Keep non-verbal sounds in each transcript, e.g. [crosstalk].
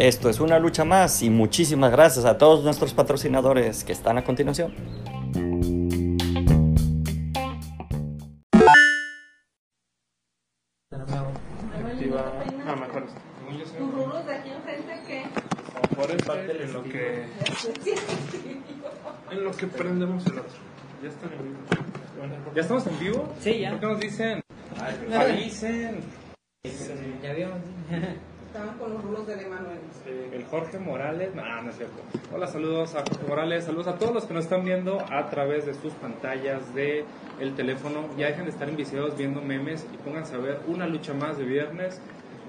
Esto es una lucha más y muchísimas gracias a todos nuestros patrocinadores que están a continuación. Mejor. ¿Tus rulos de aquí enfrente qué? Por en lo que en lo que prendemos el otro. Ya están en vivo. ¿Ya estamos en vivo? Sí, ya. ¿Por qué nos dicen? Avisen. Ya vimos. Estaban con los rulos del Emanuel. El Jorge Morales, no, no es cierto. Hola, saludos a Jorge Morales, saludos a todos los que nos están viendo a través de sus pantallas de el teléfono. Ya dejen de estar enviciados viendo memes y pónganse a ver una lucha más de viernes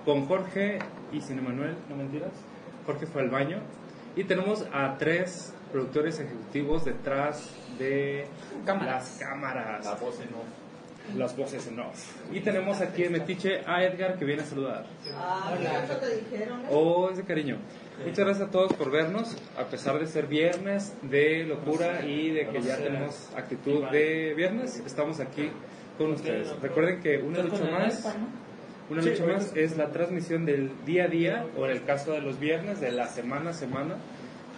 con Jorge y sin Emanuel, no mentiras. Jorge fue al baño y tenemos a tres productores ejecutivos detrás de Cámaras. las cámaras. Las voces en off. Y tenemos aquí en Metiche a Edgar que viene a saludar. Ah, ¿qué te dijeron? Oh, ese cariño. Muchas gracias a todos por vernos, a pesar de ser viernes de locura y de que ya tenemos actitud de viernes, estamos aquí con ustedes. Recuerden que una lucha más, una lucha más es la transmisión del día a día, o en el caso de los viernes, de la semana a semana,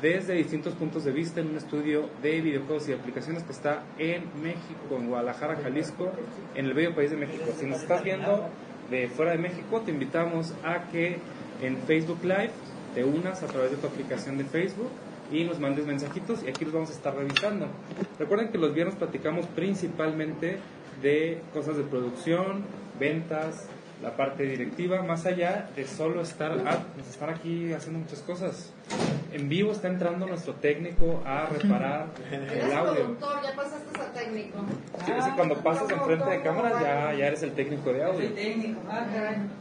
desde distintos puntos de vista en un estudio de videojuegos y aplicaciones que está en México, en Guadalajara, Jalisco, en el bello país de México. Si nos estás viendo de fuera de México, te invitamos a que en Facebook Live te unas a través de tu aplicación de Facebook y nos mandes mensajitos y aquí los vamos a estar revisando. Recuerden que los viernes platicamos principalmente de cosas de producción, ventas, la parte directiva, más allá de solo estar, ah, nos están aquí haciendo muchas cosas. En vivo está entrando nuestro técnico a reparar [laughs] el audio. ya pasaste a técnico. Sí, sí, cuando pasas enfrente de cámaras ya, ya eres el técnico de audio. técnico. Ah.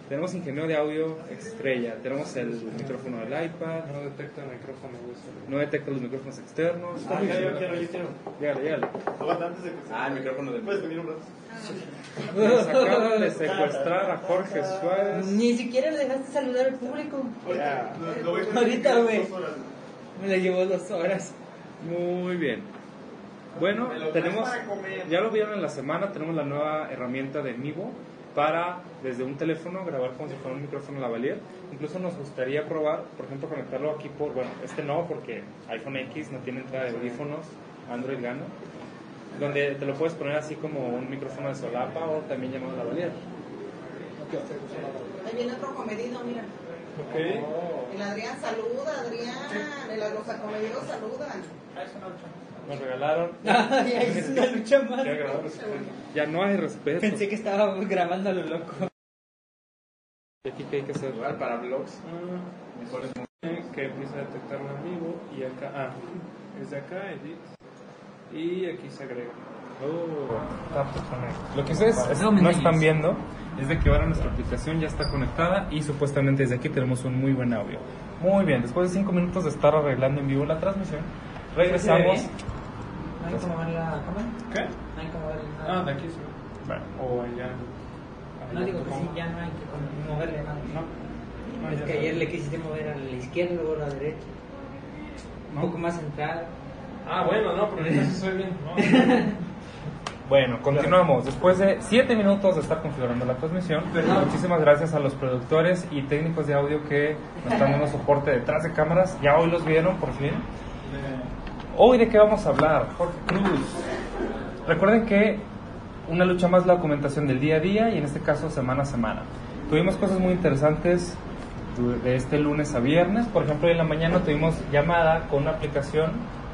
Tenemos ingeniero de audio estrella, tenemos el micrófono del iPad, No detecta el micrófono. no detecta los micrófonos externos. Ah, ya, yo quiero, yo quiero. Llégale, llégale. Ah, el micrófono de. Puedes venir un rato. [laughs] Acaban de secuestrar a Jorge Suárez. Ni siquiera le dejaste saludar al público. Ya. Ahorita, güey. Me la llevó dos horas. Muy bien. Bueno, tenemos, ya lo vieron en la semana, tenemos la nueva herramienta de Mivo para desde un teléfono grabar como si fuera un micrófono lavalier. Incluso nos gustaría probar, por ejemplo, conectarlo aquí por, bueno, este no porque iPhone X no tiene entrada de audífonos, Android gana, donde te lo puedes poner así como un micrófono de solapa o también llamado lavalier. Ahí viene otro comedido, mira. Ok. El Adrián saluda, Adrián. El, los acomedidos saludan. Nos regalaron. [laughs] Ay, es una lucha más. Ya, no hay respeto. Pensé que estaba grabando a lo loco. ¿Y aquí qué hay que hacer? Para vlogs. que empieza a detectarlo en vivo y acá, ah, es de acá, edit, y aquí se agrega. Oh, Lo que ustedes es- No, están viendo es de que ahora nuestra aplicación ya está conectada y supuestamente desde aquí tenemos un muy buen audio. Muy bien, después de 5 minutos de estar arreglando en vivo la transmisión, regresamos. ¿Se ve ¿No hay como ver la cámara? ¿Qué? No hay como ver Ah, de aquí sí. Bueno, O allá. No digo que sí, ya no hay que moverle nada. No. Es que ayer le quisiste mover a la izquierda, luego a la derecha. Un poco más centrada. Ah, bueno, no, pero eso soy bien. No, [laughs] Bueno, continuamos. Después de 7 minutos de estar configurando la transmisión, muchísimas gracias a los productores y técnicos de audio que nos están dando soporte detrás de cámaras. Ya hoy los vieron, por fin. Hoy de qué vamos a hablar, Jorge Cruz. Recuerden que una lucha más la documentación del día a día y en este caso semana a semana. Tuvimos cosas muy interesantes de este lunes a viernes. Por ejemplo, hoy en la mañana tuvimos llamada con una aplicación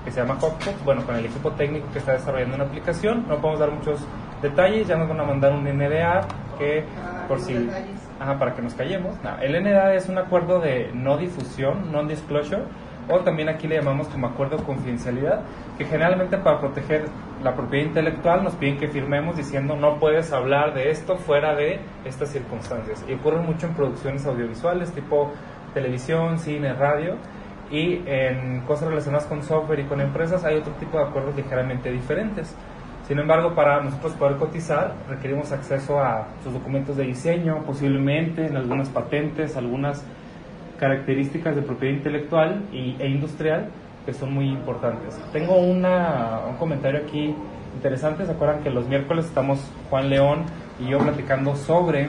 que se llama Hotbox, bueno, con el equipo técnico que está desarrollando una aplicación. No podemos dar muchos detalles, ya nos van a mandar un NDA que por si... Ajá, para que nos callemos. El NDA es un acuerdo de no difusión, non-disclosure, o también aquí le llamamos como acuerdo de confidencialidad, que generalmente para proteger la propiedad intelectual nos piden que firmemos diciendo no puedes hablar de esto fuera de estas circunstancias. Y ocurre mucho en producciones audiovisuales tipo televisión, cine, radio, y en cosas relacionadas con software y con empresas hay otro tipo de acuerdos ligeramente diferentes. Sin embargo, para nosotros poder cotizar requerimos acceso a sus documentos de diseño, posiblemente en algunas patentes, algunas características de propiedad intelectual y, e industrial que son muy importantes. Tengo una, un comentario aquí interesante. ¿Se acuerdan que los miércoles estamos Juan León y yo platicando sobre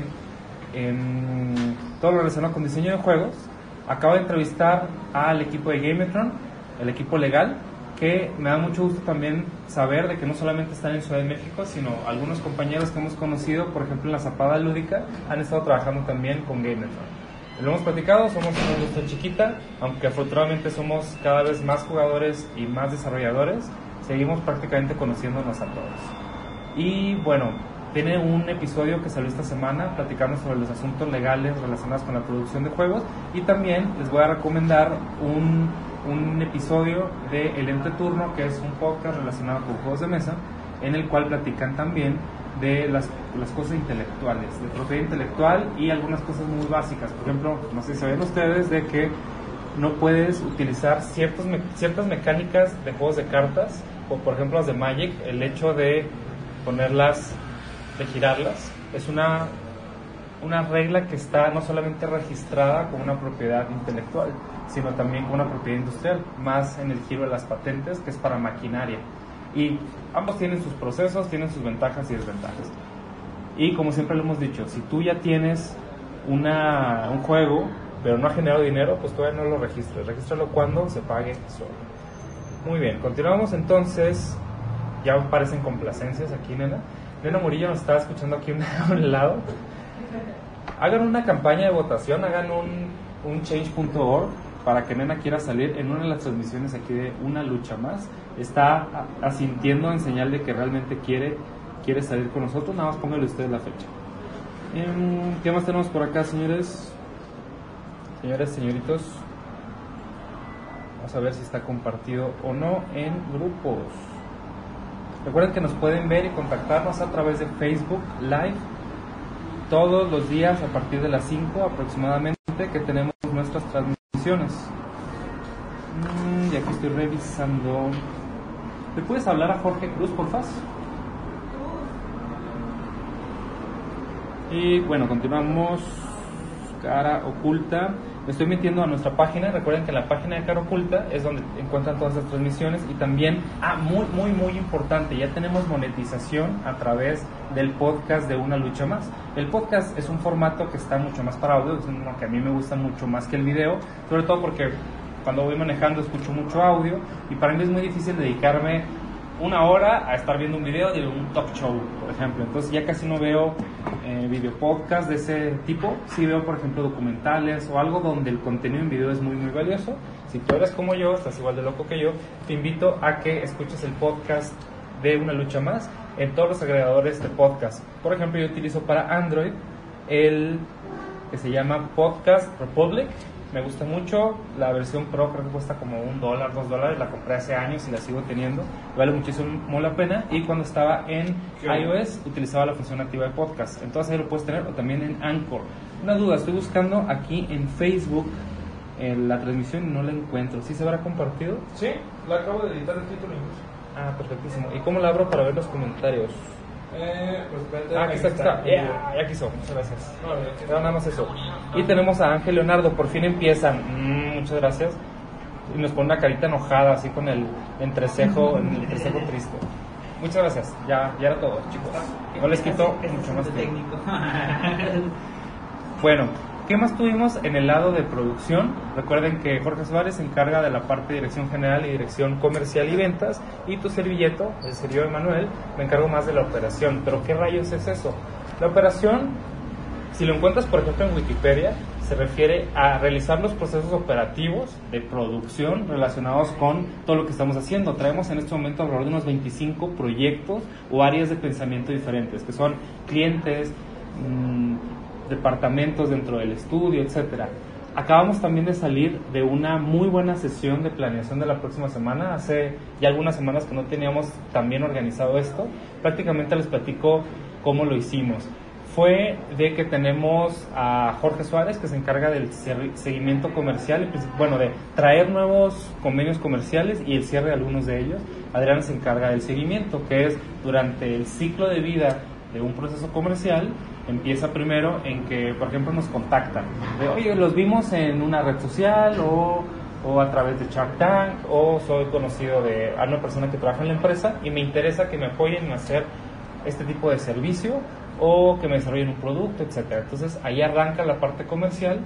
em, todo lo relacionado con diseño de juegos? Acabo de entrevistar al equipo de Gametron, el equipo legal, que me da mucho gusto también saber de que no solamente están en Ciudad de México, sino algunos compañeros que hemos conocido, por ejemplo en la Zapada Lúdica, han estado trabajando también con Gametron. Lo hemos platicado, somos una industria chiquita, aunque afortunadamente somos cada vez más jugadores y más desarrolladores, seguimos prácticamente conociéndonos a todos. Y bueno, tiene un episodio que salió esta semana platicando sobre los asuntos legales relacionados con la producción de juegos y también les voy a recomendar un, un episodio de El Ente Turno, que es un podcast relacionado con juegos de mesa, en el cual platican también de las, las cosas intelectuales, de propiedad intelectual y algunas cosas muy básicas. Por ejemplo, no sé si saben ustedes de que no puedes utilizar ciertos ciertas mecánicas de juegos de cartas, o por ejemplo las de Magic, el hecho de ponerlas, de girarlas, es una, una regla que está no solamente registrada como una propiedad intelectual, sino también como una propiedad industrial, más en el giro de las patentes, que es para maquinaria. Y ambos tienen sus procesos, tienen sus ventajas y desventajas. Y como siempre lo hemos dicho, si tú ya tienes una, un juego, pero no ha generado dinero, pues todavía no lo registres. Regístralo cuando se pague solo. Muy bien, continuamos entonces. Ya parecen complacencias aquí, nena. Nena Murillo nos está escuchando aquí a [laughs] un lado. Hagan una campaña de votación, hagan un, un change.org para que Nena quiera salir en una de las transmisiones aquí de Una Lucha Más. Está asintiendo en señal de que realmente quiere, quiere salir con nosotros. Nada más póngale ustedes la fecha. Em, ¿Qué más tenemos por acá, señores? Señores, señoritos. Vamos a ver si está compartido o no en grupos. Recuerden que nos pueden ver y contactarnos a través de Facebook Live todos los días a partir de las 5 aproximadamente que tenemos nuestras transmisiones. Mm, y aquí estoy revisando. ¿Le puedes hablar a Jorge Cruz, por favor? Y bueno, continuamos. Cara oculta. Me estoy metiendo a nuestra página. Recuerden que la página de Cara Oculta es donde encuentran todas las transmisiones. Y también, ah, muy, muy, muy importante, ya tenemos monetización a través del podcast de Una Lucha Más. El podcast es un formato que está mucho más para audio, es uno que a mí me gusta mucho más que el video, sobre todo porque cuando voy manejando escucho mucho audio y para mí es muy difícil dedicarme una hora a estar viendo un video de un talk show, por ejemplo. Entonces ya casi no veo eh, video podcast de ese tipo. Sí veo, por ejemplo, documentales o algo donde el contenido en video es muy, muy valioso. Si tú eres como yo, estás igual de loco que yo, te invito a que escuches el podcast de Una Lucha Más en todos los agregadores de podcast. Por ejemplo, yo utilizo para Android el que se llama Podcast Republic. Me gusta mucho. La versión Pro creo que cuesta como un dólar, dos dólares. La compré hace años y la sigo teniendo. Vale muchísimo la pena. Y cuando estaba en iOS utilizaba la función activa de podcast. Entonces ahí lo puedes tener o también en Anchor. Una duda, estoy buscando aquí en Facebook eh, la transmisión y no la encuentro. ¿Sí se habrá compartido? Sí, la acabo de editar el título incluso. Ah, perfectísimo. ¿Y cómo la abro para ver los comentarios? Eh, pues. Ah, aquí está, aquí está. Ya, ya quiso. Muchas gracias. No, nada más eso. Y tenemos a Ángel Leonardo, por fin empiezan. Mm, muchas gracias. Y nos pone una carita enojada, así con el entrecejo, el entrecejo triste. Muchas gracias. Ya, ya era todo, chicos. No les quito mucho más tiempo. técnico. [laughs] Bueno, ¿qué más tuvimos en el lado de producción? Recuerden que Jorge Suárez se encarga de la parte de dirección general y dirección comercial y ventas, y tu servilleto, el servidor Emanuel, me encargo más de la operación. Pero ¿qué rayos es eso? La operación, si lo encuentras por ejemplo en Wikipedia, se refiere a realizar los procesos operativos de producción relacionados con todo lo que estamos haciendo. Traemos en este momento alrededor de unos 25 proyectos o áreas de pensamiento diferentes, que son clientes, mm, departamentos dentro del estudio, etcétera. Acabamos también de salir de una muy buena sesión de planeación de la próxima semana. Hace ya algunas semanas que no teníamos tan bien organizado esto. Prácticamente les platico cómo lo hicimos. Fue de que tenemos a Jorge Suárez, que se encarga del seguimiento comercial, princip- bueno, de traer nuevos convenios comerciales y el cierre de algunos de ellos. Adrián se encarga del seguimiento, que es durante el ciclo de vida de un proceso comercial, empieza primero en que, por ejemplo, nos contactan. De, oye, los vimos en una red social o, o a través de Shark Tank o soy conocido de a una persona que trabaja en la empresa y me interesa que me apoyen en hacer este tipo de servicio o que me desarrollen un producto, etcétera. Entonces ahí arranca la parte comercial.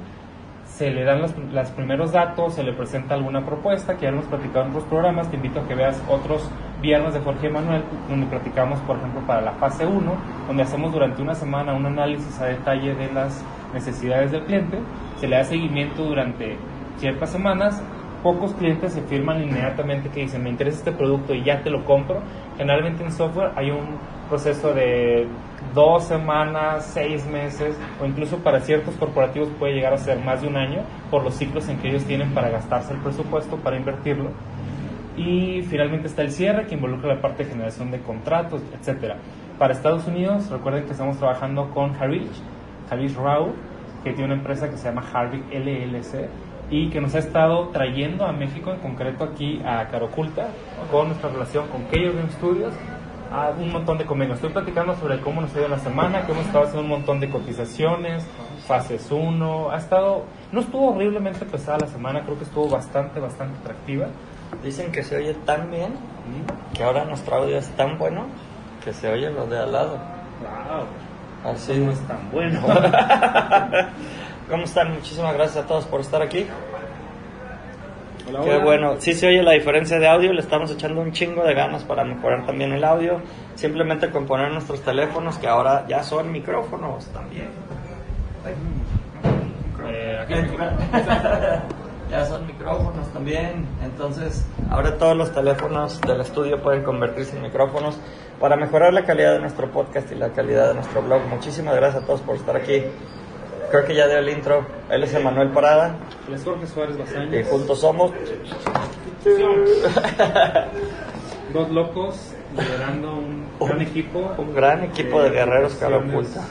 Se le dan los, primeros datos, se le presenta alguna propuesta, que ya hemos platicado en otros programas, te invito a que veas otros viernes de Jorge Manuel, donde platicamos, por ejemplo, para la fase 1, donde hacemos durante una semana un análisis a detalle de las necesidades del cliente, se le da seguimiento durante ciertas semanas, pocos clientes se firman inmediatamente que dicen, me interesa este producto y ya te lo compro. Generalmente en software hay un proceso de dos semanas, seis meses, o incluso para ciertos corporativos puede llegar a ser más de un año por los ciclos en que ellos tienen para gastarse el presupuesto, para invertirlo. Y finalmente está el cierre, que involucra la parte de generación de contratos, etcétera. Para Estados Unidos, recuerden que estamos trabajando con Harish, Harish Rao, que tiene una empresa que se llama Harvick LLC y que nos ha estado trayendo a México, en concreto aquí a Caroculta, con nuestra relación con Game Studios, a un montón de convenios. Estoy platicando sobre cómo nos ha ido la semana, que hemos estado haciendo un montón de cotizaciones, fases 1, ha estado, no estuvo horriblemente pesada la semana, creo que estuvo bastante, bastante atractiva. Dicen que se oye tan bien que ahora nuestro audio es tan bueno que se oye lo de al lado. Wow, Así no es tan bueno. [laughs] ¿Cómo están? Muchísimas gracias a todos por estar aquí. Hola, Qué hola. bueno. Sí se oye la diferencia de audio, le estamos echando un chingo de ganas para mejorar también el audio. Simplemente con poner nuestros teléfonos, que ahora ya son micrófonos también. Eh, aquí- [laughs] ya son micrófonos también. Entonces, ahora todos los teléfonos del estudio pueden convertirse en micrófonos para mejorar la calidad de nuestro podcast y la calidad de nuestro blog. Muchísimas gracias a todos por estar aquí. Creo que ya dio el intro. Él es Emanuel Parada Él es Jorge Suárez y Bazañas. juntos somos. [laughs] Dos locos liderando un gran equipo. Un gran equipo de guerreros cara aplicaciones, oculta.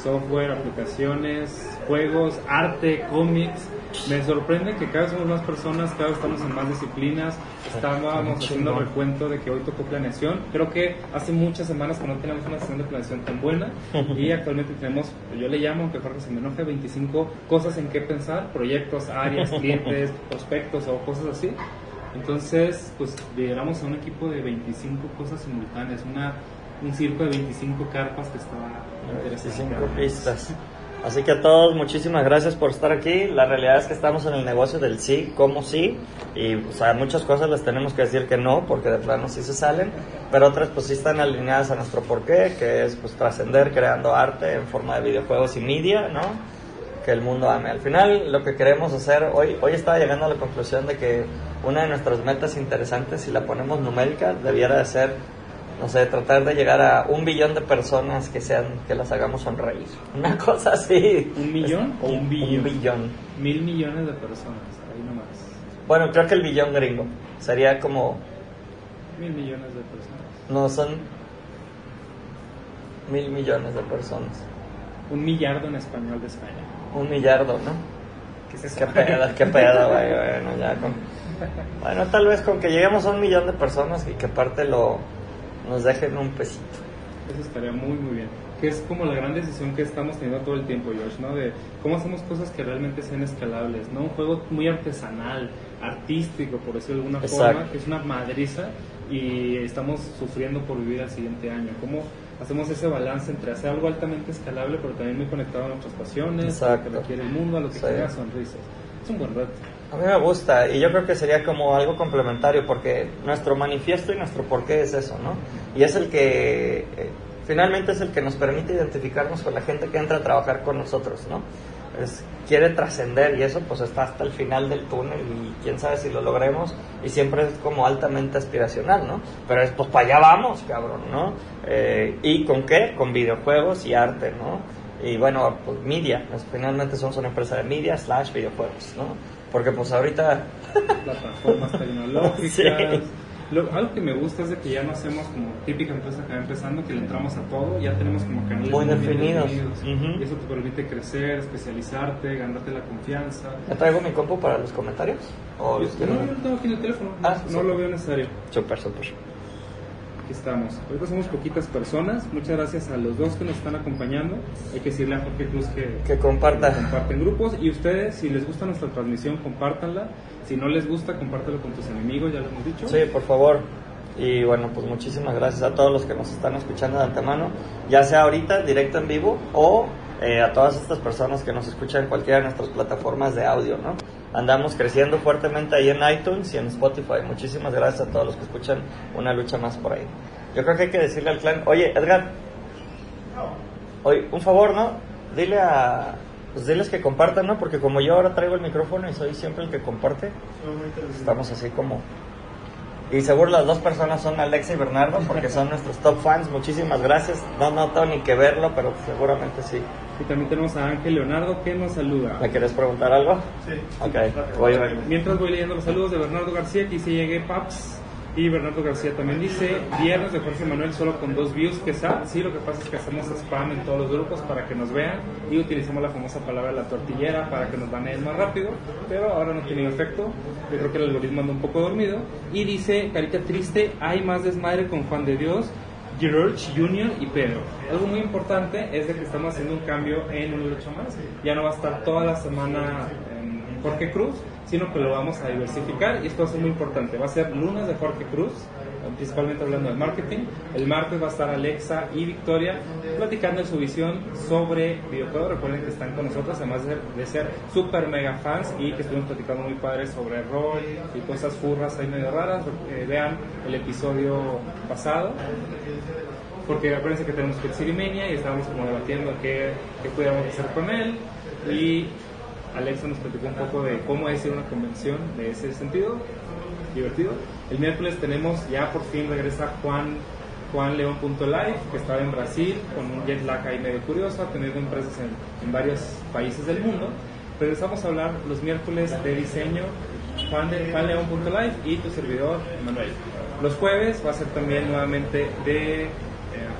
Software, aplicaciones, juegos, arte, cómics. Me sorprende que cada vez somos más personas, cada vez estamos en más disciplinas. Estábamos haciendo recuento de que hoy tocó planeación. Creo que hace muchas semanas que no teníamos una sesión de planeación tan buena y actualmente tenemos, yo le llamo, aunque Jorge se me enoje, 25 cosas en qué pensar, proyectos, áreas, [laughs] clientes, prospectos o cosas así. Entonces, pues lideramos a un equipo de 25 cosas simultáneas, una, un circo de 25 carpas que estaba interesante. 25 pistas. Así que a todos, muchísimas gracias por estar aquí. La realidad es que estamos en el negocio del sí, como sí. Y o sea, muchas cosas les tenemos que decir que no, porque de plano sí se salen. Pero otras pues sí están alineadas a nuestro porqué, que es pues trascender creando arte en forma de videojuegos y media, ¿no? Que el mundo ame. Al final lo que queremos hacer, hoy, hoy estaba llegando a la conclusión de que una de nuestras metas interesantes, si la ponemos numérica, debiera de ser no sé, tratar de llegar a un billón de personas que sean, que las hagamos sonreír. [laughs] Una cosa así. ¿Un millón o un billón? Un billón. Mil millones de personas, ahí nomás. Bueno, creo que el billón gringo sería como, Mil millones de personas. no son mil millones de personas. Un millardo en español de España. Un millardo, ¿no? ¿Qué es eso? Qué pedo, qué pedo, güey. [laughs] Bueno, ya con... Bueno, tal vez con que lleguemos a un millón de personas y que aparte lo nos dejen un pesito. Eso estaría muy, muy bien. Que es como la gran decisión que estamos teniendo todo el tiempo, Josh, ¿no? De cómo hacemos cosas que realmente sean escalables, ¿no? Un juego muy artesanal, artístico, por decirlo de alguna Exacto. forma, que es una madriza y estamos sufriendo por vivir al siguiente año. ¿Cómo hacemos ese balance entre hacer algo altamente escalable, pero también muy conectado a nuestras pasiones, a lo Exacto. que requiere el mundo, a lo que Sí. genera sonrisas? Es un buen reto. A mí me gusta y yo creo que sería como algo complementario porque nuestro manifiesto y nuestro porqué es eso, ¿no? Y es el que eh, finalmente es el que nos permite identificarnos con la gente que entra a trabajar con nosotros, ¿no? Es, quiere trascender y eso pues está hasta el final del túnel y quién sabe si lo logremos y siempre es como altamente aspiracional, ¿no? Pero es pues para allá vamos, cabrón, ¿no? Eh, ¿Y con qué? Con videojuegos y arte, ¿no? Y bueno, pues media, pues, finalmente somos una empresa de media slash videojuegos, ¿no? Porque pues ahorita plataformas tecnológicas. [laughs] Sí. Lo- algo que me gusta es de que ya no hacemos como típica empresa que va empezando, que le entramos a todo, ya tenemos como canales Muy definidos. definidos. Ujú. Y eso te permite crecer, especializarte, ganarte la confianza. ¿Me traigo mi compu para los comentarios? ¿O los No, yo lo tengo aquí en el teléfono, Ah, no sí. lo veo necesario. Súper, súper. Aquí estamos. Ahorita somos poquitas personas. Muchas gracias a los dos que nos están acompañando. Hay que decirle a Jorge Cruz que, Que comparta. comparten grupos. Y ustedes, si les gusta nuestra transmisión, compártanla. Si no les gusta, compártelo con tus enemigos, ya lo hemos dicho. Sí, por favor. Y bueno, pues muchísimas gracias a todos los que nos están escuchando de antemano, ya sea ahorita, directo en vivo, o eh, a todas estas personas que nos escuchan en cualquiera de nuestras plataformas de audio, ¿no? Andamos creciendo fuertemente ahí en iTunes y en Spotify. Muchísimas gracias a todos los que escuchan una lucha más por ahí. Yo creo que hay que decirle al clan, oye, Edgar, oye, un favor, ¿no? Dile a... Pues diles que compartan, ¿no? Porque como yo ahora traigo el micrófono y soy siempre el que comparte, estamos así como y seguro las dos personas son Alexa y Bernardo porque son [laughs] nuestros top fans. Muchísimas gracias. No, no tengo ni que verlo, pero seguramente sí. Y también tenemos a Ángel Leonardo que nos saluda. ¿Me quieres preguntar algo? Sí. Ok, voy a ver. Mientras voy leyendo los saludos de Bernardo García, aquí se llegue Paps. Y Bernardo García también dice, viernes de Jorge Manuel solo con dos views, que sa- sí, lo que pasa es que hacemos spam en todos los grupos para que nos vean y utilizamos la famosa palabra la tortillera para que nos baneen más rápido, pero ahora no tiene efecto, yo creo que el algoritmo anda un poco dormido. Y dice, carita triste, hay más desmadre con Juan de Dios, George Junior y Pedro. Algo muy importante es de que estamos haciendo un cambio en un lucha más. Ya no va a estar toda la semana en Jorge Cruz, sino que lo vamos a diversificar y esto va a ser muy importante. Va a ser lunes de Jorge Cruz, principalmente hablando de marketing. El martes va a estar Alexa y Victoria platicando de su visión sobre videojuegos. Recuerden que están con nosotros, además de, ser super mega fans y que estuvimos platicando muy padres sobre rol y cosas furras ahí medio raras. Eh, vean el episodio pasado porque acuérdense que tenemos Pet City y estábamos como debatiendo qué, qué pudiéramos hacer con él y Alexa nos platicó un poco de cómo es ir una convención de ese sentido, divertido. El miércoles tenemos, ya por fin regresa Juan Juan León.live, que estaba en Brasil con un jet lag ahí medio curioso, teniendo empresas en, en varios países del mundo. Regresamos a hablar los miércoles de diseño, Juan, de, Juan León.live y tu servidor, Manuel. Los jueves va a ser también nuevamente de eh,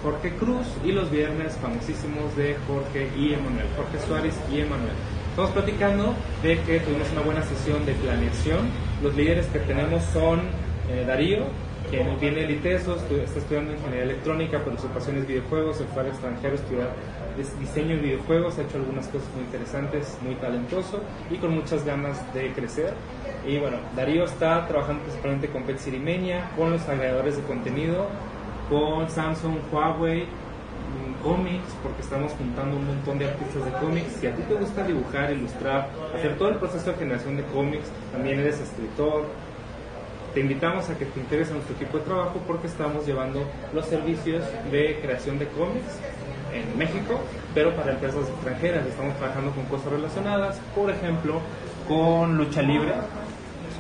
Jorge Cruz y los viernes famosísimos de Jorge y Emanuel, Jorge Suárez y Emanuel. Estamos platicando de que tuvimos una buena sesión de planeación. Los líderes que tenemos son eh, Darío, quien viene de ITESO, está estudiando ingeniería electrónica, pero su pasión es videojuegos, se fue al extranjero a estudiar dis- diseño de videojuegos, ha hecho algunas cosas muy interesantes, muy talentoso y con muchas ganas de crecer. Y bueno, Darío está trabajando principalmente con Pet Mania, con los agregadores de contenido, con Samsung, Huawei, mm, cómics, porque estamos juntando un montón de artistas de cómics. Si a ti te gusta dibujar, ilustrar, hacer todo el proceso de generación de cómics, también eres escritor, te invitamos a que te integres a nuestro equipo de trabajo porque estamos llevando los servicios de creación de cómics en México, pero para empresas extranjeras. Estamos trabajando con cosas relacionadas, por ejemplo, con lucha libre.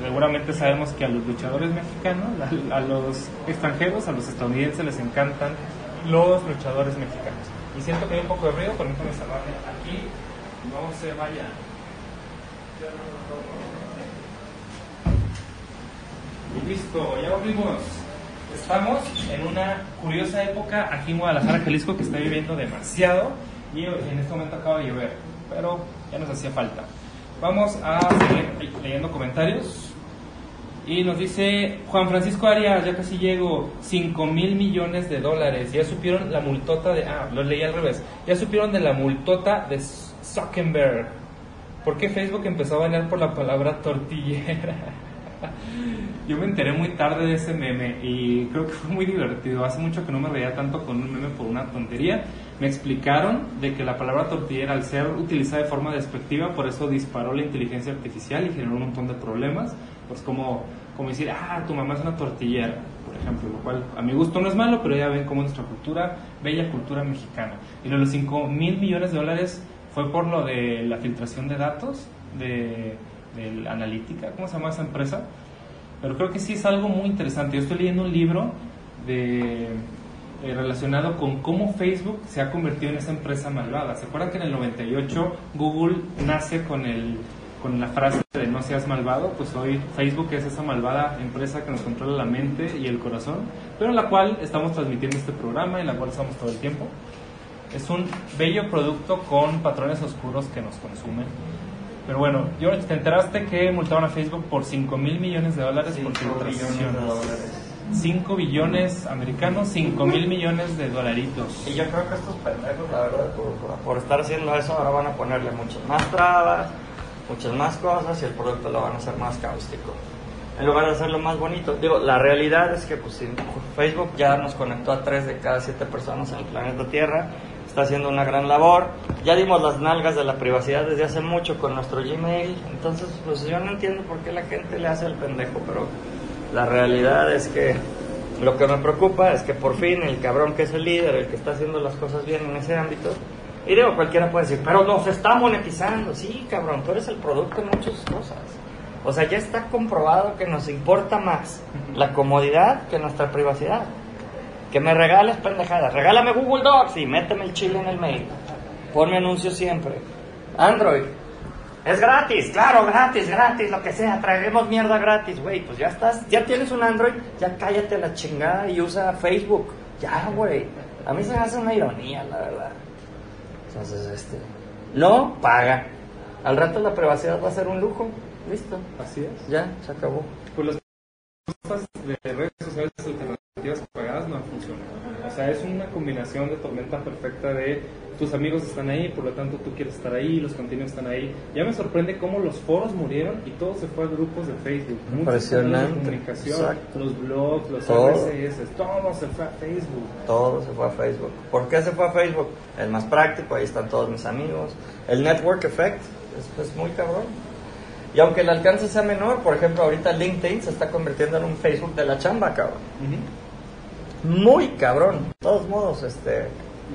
Seguramente sabemos que a los luchadores mexicanos, a, los extranjeros, a los estadounidenses les encantan los luchadores mexicanos. Y siento que hay un poco de ruido, permítame salvarme aquí, no se vaya. Listo, ya volvimos. Estamos en una curiosa época aquí en Guadalajara, Jalisco, que está viviendo demasiado y en este momento acaba de llover, pero ya nos hacía falta. Vamos a seguir leyendo comentarios. Y nos dice Juan Francisco Arias, ya casi llego, 5 mil millones de dólares. Ya supieron la multota de... Ah, lo leí al revés. Ya supieron de la multota de Zuckerberg. ¿Por qué Facebook empezó a banear por la palabra tortillera? [laughs] [laughs] Yo me enteré muy tarde de ese meme y creo que [laughs] fue muy divertido. Hace mucho que no me reía tanto con un meme por una tontería. Me explicaron de que la palabra tortillera, al ser utilizada de forma despectiva, por eso disparó la inteligencia artificial y generó un montón de problemas. Pues como, como decir, ah, tu mamá es una tortillera, por ejemplo, lo cual a mi gusto no es malo, pero ya ven cómo nuestra cultura, bella cultura mexicana. Y de los 5 mil millones de dólares fue por lo de la filtración de datos de, de la analítica, ¿cómo se llama esa empresa? Pero creo que sí es algo muy interesante. Yo estoy leyendo un libro de, eh, relacionado con cómo Facebook se ha convertido en esa empresa malvada. ¿Se acuerdan que en el 98 Google nace con, el, con la frase de no seas malvado? Pues hoy Facebook es esa malvada empresa que nos controla la mente y el corazón, pero en la cual estamos transmitiendo este programa, en la cual estamos todo el tiempo. Es un bello producto con patrones oscuros que nos consumen. Pero bueno, George, ¿te enteraste que multaron a Facebook por 5 mil millones de dólares por Cinco billones de filtraciones? dólares. 5 billones americanos, 5 mil millones de dolaritos. Y yo creo que estos pendejos, la verdad, por, por- por estar haciendo eso, ahora van a ponerle muchas más trabas, muchas más cosas y el producto lo van a hacer más cáustico. En lugar de hacerlo más bonito. Digo, la realidad es que pues, Facebook ya nos conectó a 3 de cada 7 personas en el planeta Tierra. Está haciendo una gran labor. Ya dimos las nalgas de la privacidad desde hace mucho con nuestro Gmail, entonces pues yo no entiendo por qué la gente le hace el pendejo, pero la realidad es que lo que me preocupa es que por fin el cabrón que es el líder, el que está haciendo las cosas bien en ese ámbito, y digo, cualquiera puede decir, pero nos está monetizando. Sí, cabrón, tú eres el producto de muchas cosas. O sea, ya está comprobado que nos importa más la comodidad que nuestra privacidad. Que me regales pendejadas. Regálame Google Docs y méteme el chile en el mail. Ponme anuncios siempre. Android. Es gratis, claro, gratis, gratis, lo que sea. Traeremos mierda gratis, güey. Pues ya estás, ya tienes un Android, ya cállate la chingada y usa Facebook. Ya, güey. A mí se me hace una ironía, la verdad. Entonces, este. No paga. Al rato la privacidad va a ser un lujo. Listo. Así es. Ya, se acabó. Pues las cosas de redes sociales alternativas pagadas no funcionan. O sea, es de tormenta perfecta de tus amigos están ahí, por lo tanto tú quieres estar ahí, los contenidos están ahí. Ya me sorprende cómo los foros murieron y todo se fue a grupos de Facebook. Canales de Impresionante. comunicación, Exacto. los blogs, los Todo. RSS, todo se fue a Facebook. Todo se fue a Facebook. ¿Por qué se fue a Facebook? El más práctico, ahí están todos mis amigos. El network effect es, es muy cabrón. Y aunque el alcance sea menor, por ejemplo, ahorita LinkedIn se está convirtiendo en un Facebook de la chamba, cabrón. Muy cabrón. De todos modos, este.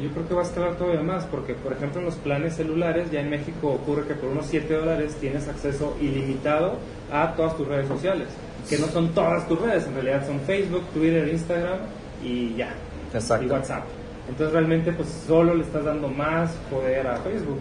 Yo creo que va a escalar todavía más, porque por ejemplo en los planes celulares, ya en México ocurre que por unos 7 dólares tienes acceso ilimitado a todas tus redes sociales, que no son todas tus redes, en realidad son Facebook, Twitter, Instagram y ya, Exacto. y WhatsApp. Entonces realmente pues solo le estás dando más poder a Facebook,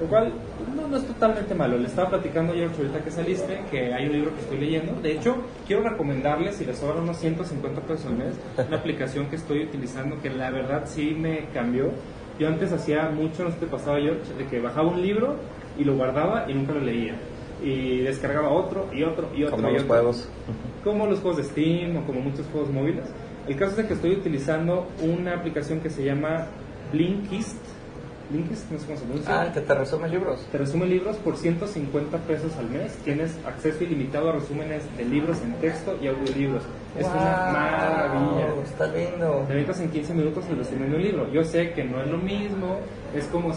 lo cual no, no es totalmente malo. Le estaba platicando ayer ahorita que saliste que hay un libro que estoy leyendo. De hecho, quiero recomendarles, si les sobran unos 150 pesos al mes, una [laughs] aplicación que estoy utilizando que la verdad sí me cambió. Yo antes hacía mucho, no sé te pasaba George, de que bajaba un libro y lo guardaba y nunca lo leía. Y descargaba otro y otro y otro. Como y los otro juegos. como los juegos de Steam o como muchos juegos móviles. El caso es de que estoy utilizando una aplicación que se llama Blinkist. Blinkist, no sé cómo se pronuncia. Ah, que te resume libros. Te resume libros por 150 pesos al mes. Tienes acceso ilimitado a resúmenes de libros en texto y audiolibros. Es una maravilla. Está lindo. Te metes en 15 minutos el resumen de un libro. Yo sé que no es lo mismo, es como,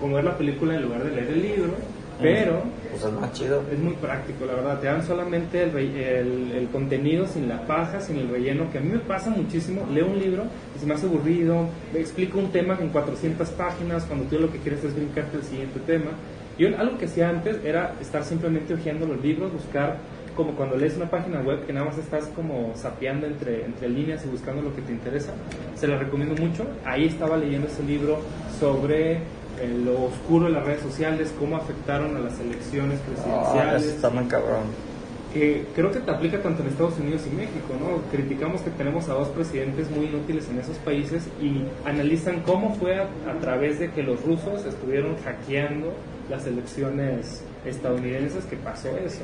como ver la película en lugar de leer el libro, pero Pues es más chido. es muy práctico, la verdad. Te dan solamente el, el, el contenido sin la paja, sin el relleno, que a mí me pasa muchísimo. Leo un libro y se me hace aburrido. Me explico un tema en 400 páginas cuando tú lo que quieres es brincarte al siguiente tema. Yo algo que hacía antes era estar simplemente hojeando los libros, buscar como cuando lees una página web que nada más estás como sapeando entre, entre líneas y buscando lo que te interesa. Se la recomiendo mucho. Ahí estaba leyendo ese libro sobre eh, lo oscuro de las redes sociales, cómo afectaron a las elecciones presidenciales eso está muy cabrón. que creo que te aplica tanto en Estados Unidos y México, ¿no? Criticamos que tenemos a dos presidentes muy inútiles en esos países y analizan cómo fue a, a través de que los rusos estuvieron hackeando las elecciones estadounidenses que pasó eso.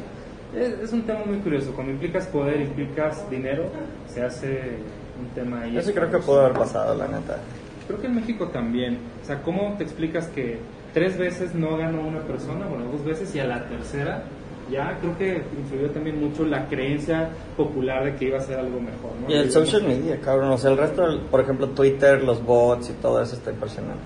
Es, es un tema muy curioso, cuando implicas poder, implicas dinero, se hace un tema ahí. Eso creo que pudo haber pasado, la neta. Creo que en México también. O sea, ¿cómo te explicas que tres veces no ganó una persona, bueno, dos veces, y a la tercera ya creo que influyó también mucho la creencia popular de que iba a ser algo mejor, ¿no? Y el social media, cabrón. O sea, el resto, por ejemplo, Twitter, los bots y todo eso está impresionante.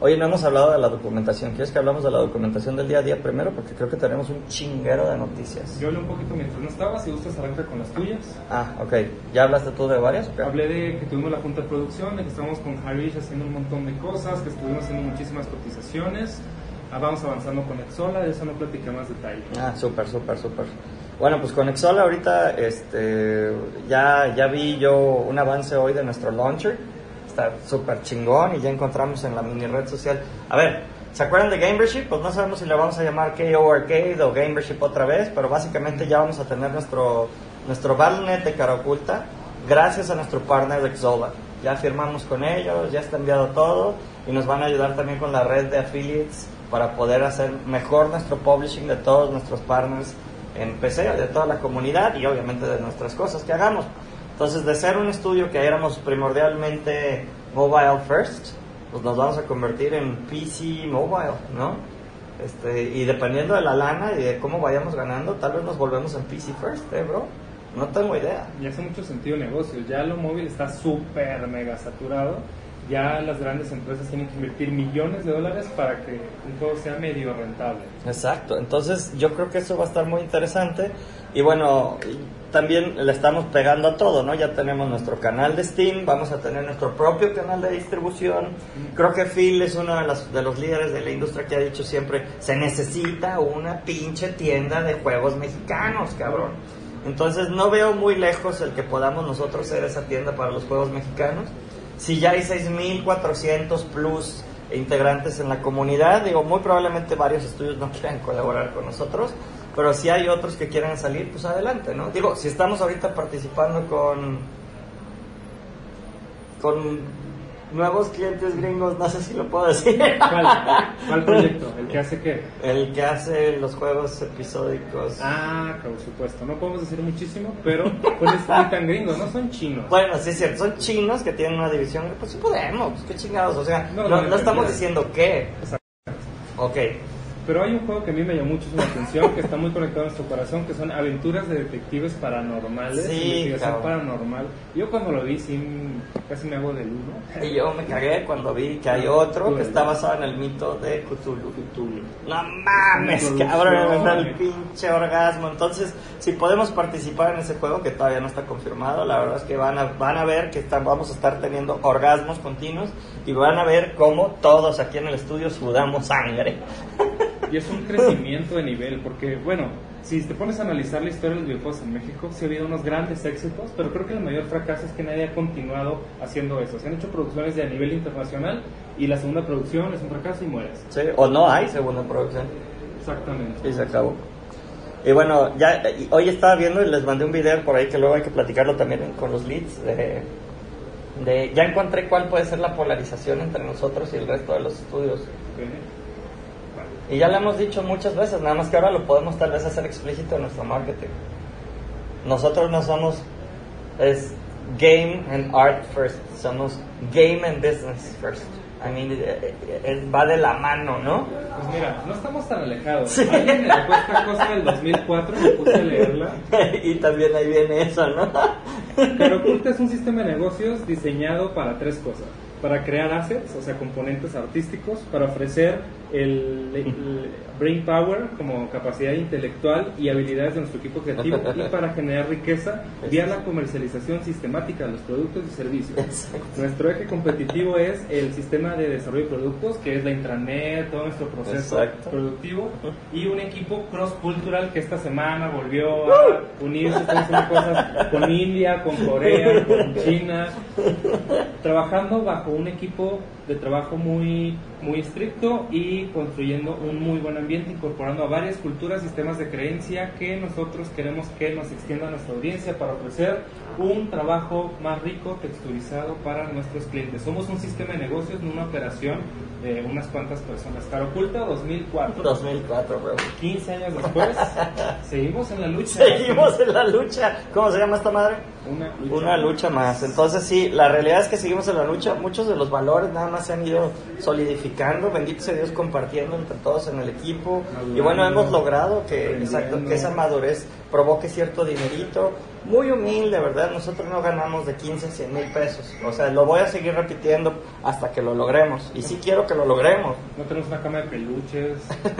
Oye, no hemos hablado de la documentación. ¿Quieres que hablamos de la documentación del día a día primero? Porque creo que tenemos un chinguero de noticias. Yo hablé un poquito mientras no estabas, si gustas arranca con las tuyas. Ah, ok. ¿Ya hablaste tú de varias? Ok. Hablé de que tuvimos la junta de producción, de que estábamos con Harish haciendo un montón de cosas, que estuvimos haciendo muchísimas cotizaciones. Ah, vamos avanzando con Exola, de eso no platicé más detalle. Ah, súper, súper, súper. Bueno, pues con Exola ahorita este, ya, ya vi yo un avance hoy de nuestro launcher. Está súper chingón y ya encontramos en la mini red social. A ver, ¿se acuerdan de Gamership? Pues no sabemos si le vamos a llamar KO Arcade o Gamership otra vez, pero básicamente ya vamos a tener nuestro, nuestro Battle.net de cara oculta gracias a nuestro partner de Exola. Ya firmamos con ellos, ya está enviado todo y nos van a ayudar también con la red de affiliates para poder hacer mejor nuestro publishing de todos nuestros partners en PC, de toda la comunidad y obviamente de nuestras cosas que hagamos. Entonces, de ser un estudio que éramos primordialmente mobile first, pues nos vamos a convertir en PC mobile, ¿no? Este, y dependiendo de la lana y de cómo vayamos ganando, tal vez nos volvemos en PC first, ¿eh, bro? No tengo idea. Y hace mucho sentido el negocio. Ya lo móvil está súper mega saturado. ya las grandes empresas tienen que invertir millones de dólares para que un juego sea medio rentable. Exacto, entonces yo creo que eso va a estar muy interesante y bueno, también le estamos pegando a todo, ¿no? Ya tenemos nuestro canal de Steam, vamos a tener nuestro propio canal de distribución. Creo que Phil es uno de, las- de los líderes de la industria que ha dicho siempre, se necesita una pinche tienda de juegos mexicanos, cabrón. Entonces no veo muy lejos el que podamos nosotros ser esa tienda para los juegos mexicanos. Si ya hay 6.400 plus integrantes en la comunidad, digo, muy probablemente varios estudios no quieran colaborar con nosotros, pero si hay otros que quieran salir, pues adelante, ¿no? Digo, si estamos ahorita participando con con nuevos clientes gringos, no sé si lo puedo decir. ¿Cuál, cuál [laughs] proyecto? ¿El que hace qué? El que hace los juegos episódicos. Ah, por supuesto. No podemos decir muchísimo, pero pues están tan gringos, no son chinos. Bueno, sí es cierto, son chinos que tienen una división, pues sí podemos, pues qué chingados, o sea, No, no, no, no no, estamos diciendo qué. Exacto. Ok, Pero hay un juego que a mí me llamó mucho la atención, que está muy conectado a nuestro corazón, que son aventuras de detectives paranormales, Sí, investigación cabrón. paranormal. Yo cuando lo vi, casi me hago del uno. [laughs] y yo me cagué cuando vi que hay otro que está basado en el mito de Cthulhu. Cthulhu. No mames, cabrón, me el pinche orgasmo. Entonces, si podemos participar en ese juego, que todavía no está confirmado, la verdad es que van a, van a ver que están, vamos a estar teniendo orgasmos continuos y van a ver cómo todos aquí en el estudio sudamos sangre. [laughs] Y es un crecimiento de nivel, porque, bueno, si te pones a analizar la historia de los videojuegos en México, sí ha habido unos grandes éxitos, pero creo que el mayor fracaso es que nadie ha continuado haciendo eso. Se han hecho producciones de a nivel internacional y la segunda producción es un fracaso y mueres. ¿sí? O no hay segunda producción. Exactamente. Y se acabó. Y bueno, ya hoy estaba viendo y les mandé un video por ahí que luego hay que platicarlo también con los leads. De, de- ya encontré cuál puede ser la polarización entre nosotros y el resto de los estudios. Ok. Y ya lo hemos dicho muchas veces, nada más que ahora lo podemos tal vez hacer explícito en nuestro marketing. Nosotros no somos es game and art first, somos game and business first. I mean, eh, eh, eh, va de la mano, ¿no? Pues mira, no estamos tan alejados. Sí. Alguien me dejó esta cosa del 2004 y me puse a leerla. [laughs] y también ahí viene eso, ¿no? [laughs] Pero Culta es un sistema de negocios diseñado para tres cosas. Para crear assets, o sea, componentes artísticos, para ofrecer el, el brain power como capacidad intelectual y habilidades de nuestro equipo creativo y [laughs] para generar riqueza vía la comercialización sistemática de los productos y servicios. Exacto. Nuestro eje competitivo es el sistema de desarrollo de productos, que es la intranet, todo nuestro proceso Exacto. productivo, y un equipo cross-cultural que esta semana volvió a unirse, estamos haciendo cosas con India, con Corea, con China, [laughs] trabajando bajo un equipo de trabajo muy, muy estricto y construyendo un muy buen ambiente, incorporando a varias culturas, sistemas de creencia que nosotros queremos que nos extienda a nuestra audiencia para ofrecer un trabajo más rico, texturizado para nuestros clientes. Somos un sistema de negocios, no una operación de unas cuantas personas. Caro Oculta 2004. 2004, bro. 15 años después, seguimos en la lucha. Seguimos en la lucha. ¿Cómo se llama esta madre? Una lucha. Una lucha más. Entonces sí, la realidad es que seguimos en la lucha. Muchos de los valores nada más se han ido solidificando. Bendito sea Dios compartiendo entre todos en el equipo. Y bueno, hemos logrado que, que esa madurez provoque cierto dinerito. Muy humilde, ¿verdad? Nosotros no ganamos de 15 a 100 mil pesos. O sea, lo voy a seguir repitiendo hasta que lo logremos. Y sí quiero que lo logremos. No tenemos una cama de peluches.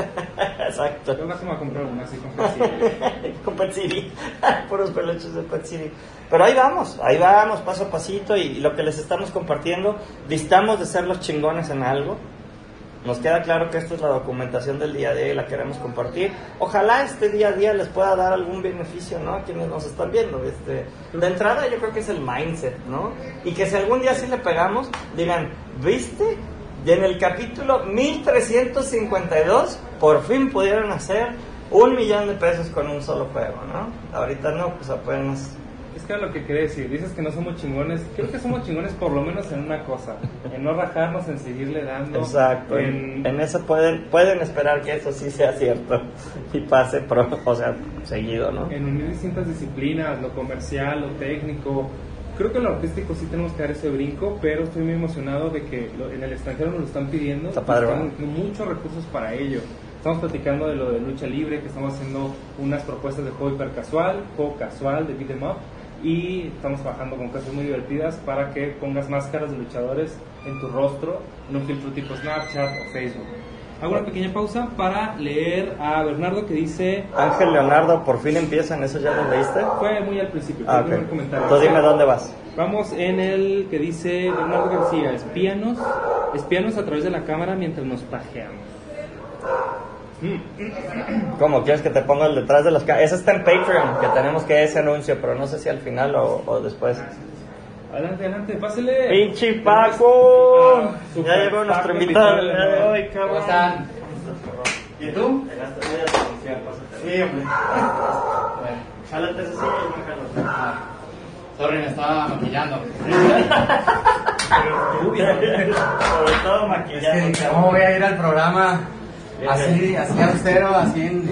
[laughs] Exacto. Yo no a comprar una así con flexible. [laughs] con Pet City, [laughs] puros peluches de Pet City. Pero ahí vamos, ahí vamos, paso a pasito y lo que les estamos compartiendo, distamos de ser los chingones en algo. Nos queda claro que esto es la documentación del día a día y la queremos compartir. Ojalá este día a día les pueda dar algún beneficio, ¿no? A quienes nos están viendo. Este, de entrada yo creo que es el mindset, ¿no? Y que si algún día sí le pegamos, digan, ¿viste? Y en el capítulo 1352 por fin pudieron hacer un millón de pesos con un solo juego, ¿no? Ahorita no, pues apenas. Es que era lo que quería decir. Dices que no somos chingones. Creo que somos chingones por lo menos en una cosa. En no rajarnos, en seguirle dando. Exacto. En, eso pueden pueden esperar que eso sí sea cierto [laughs] y pase, pro, o sea, seguido, ¿no? en unir distintas disciplinas, lo comercial, lo técnico. Creo que en lo artístico sí tenemos que dar ese brinco, pero estoy muy emocionado de que lo- en el extranjero nos lo están pidiendo. Está padre, teniendo muchos recursos para ello. Estamos platicando de lo de lucha libre, que estamos haciendo unas propuestas de juego hiper casual, juego casual, de beat 'em up, y estamos trabajando con cosas muy divertidas para que pongas máscaras de luchadores en tu rostro en un filtro tipo Snapchat o Facebook. Hago una pequeña pausa para leer a Bernardo que dice Ángel Leonardo, por fin empiezan, ¿eso ya lo leíste? fue muy al principio, Ah, el primer ok. comentario. Entonces dime dónde vas. Vamos en el que dice Bernardo García, espíanos, espíanos a través de la cámara mientras nos pajeamos. ¿Cómo? ¿Quieres que te ponga el detrás de las cámaras? Ese está en Patreon, que tenemos que ese anuncio, pero no sé si al final o, o después. Adelante, adelante, pásele. ¡Pinche Paco! Ah, ya llegó nuestro invitado cabrón. ¿Cómo están? ¿Y tú? Sí, hombre. Bueno, Jálate ese ah, sorry, me estaba maquillando. [laughs] [laughs] Sobre todo que, ¿cómo voy a ir al programa así, así austero, así en...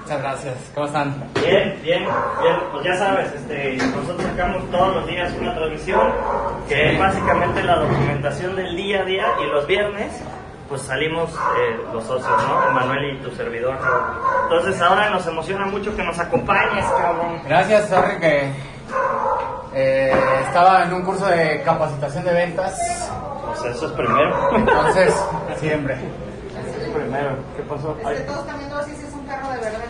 Muchas gracias. ¿Cómo están? Bien, bien, bien. Pues ya sabes, este, nosotros sacamos todos los días una transmisión que es básicamente la documentación del día a día y los viernes pues salimos eh, los socios, ¿no? Emanuel y tu servidor. Entonces ahora nos emociona mucho que nos acompañes, cabrón. Gracias, sorry que eh, estaba en un curso de capacitación de ventas. Pues eso es primero. Entonces, [laughs] siempre. Primero. ¿Qué pasó? Es que todos también no sé si es un carro de verdad.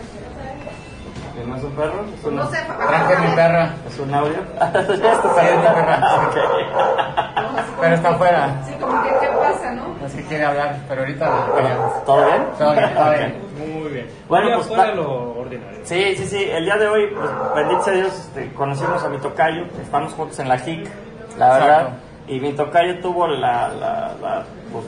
¿Que no es un perro? Es un, No sé, papá. Traje mi perra. ¿Es un audio? [laughs] ¿Es tu Sí, es mi perra. [laughs] Pero está afuera. Sí, como que, ¿qué pasa, no? Así quiere hablar, pero ahorita peleamos. ¿Todo bien? Todo bien, todo bien. Muy bien. Bueno, pues, de lo ordinario. Sí, sí, sí. El día de hoy, pues, bendito sea Dios, este, conocimos a mi tocayo. Estamos juntos en la JIC, la verdad. Exacto. Y mi tocayo tuvo la, la, la pues,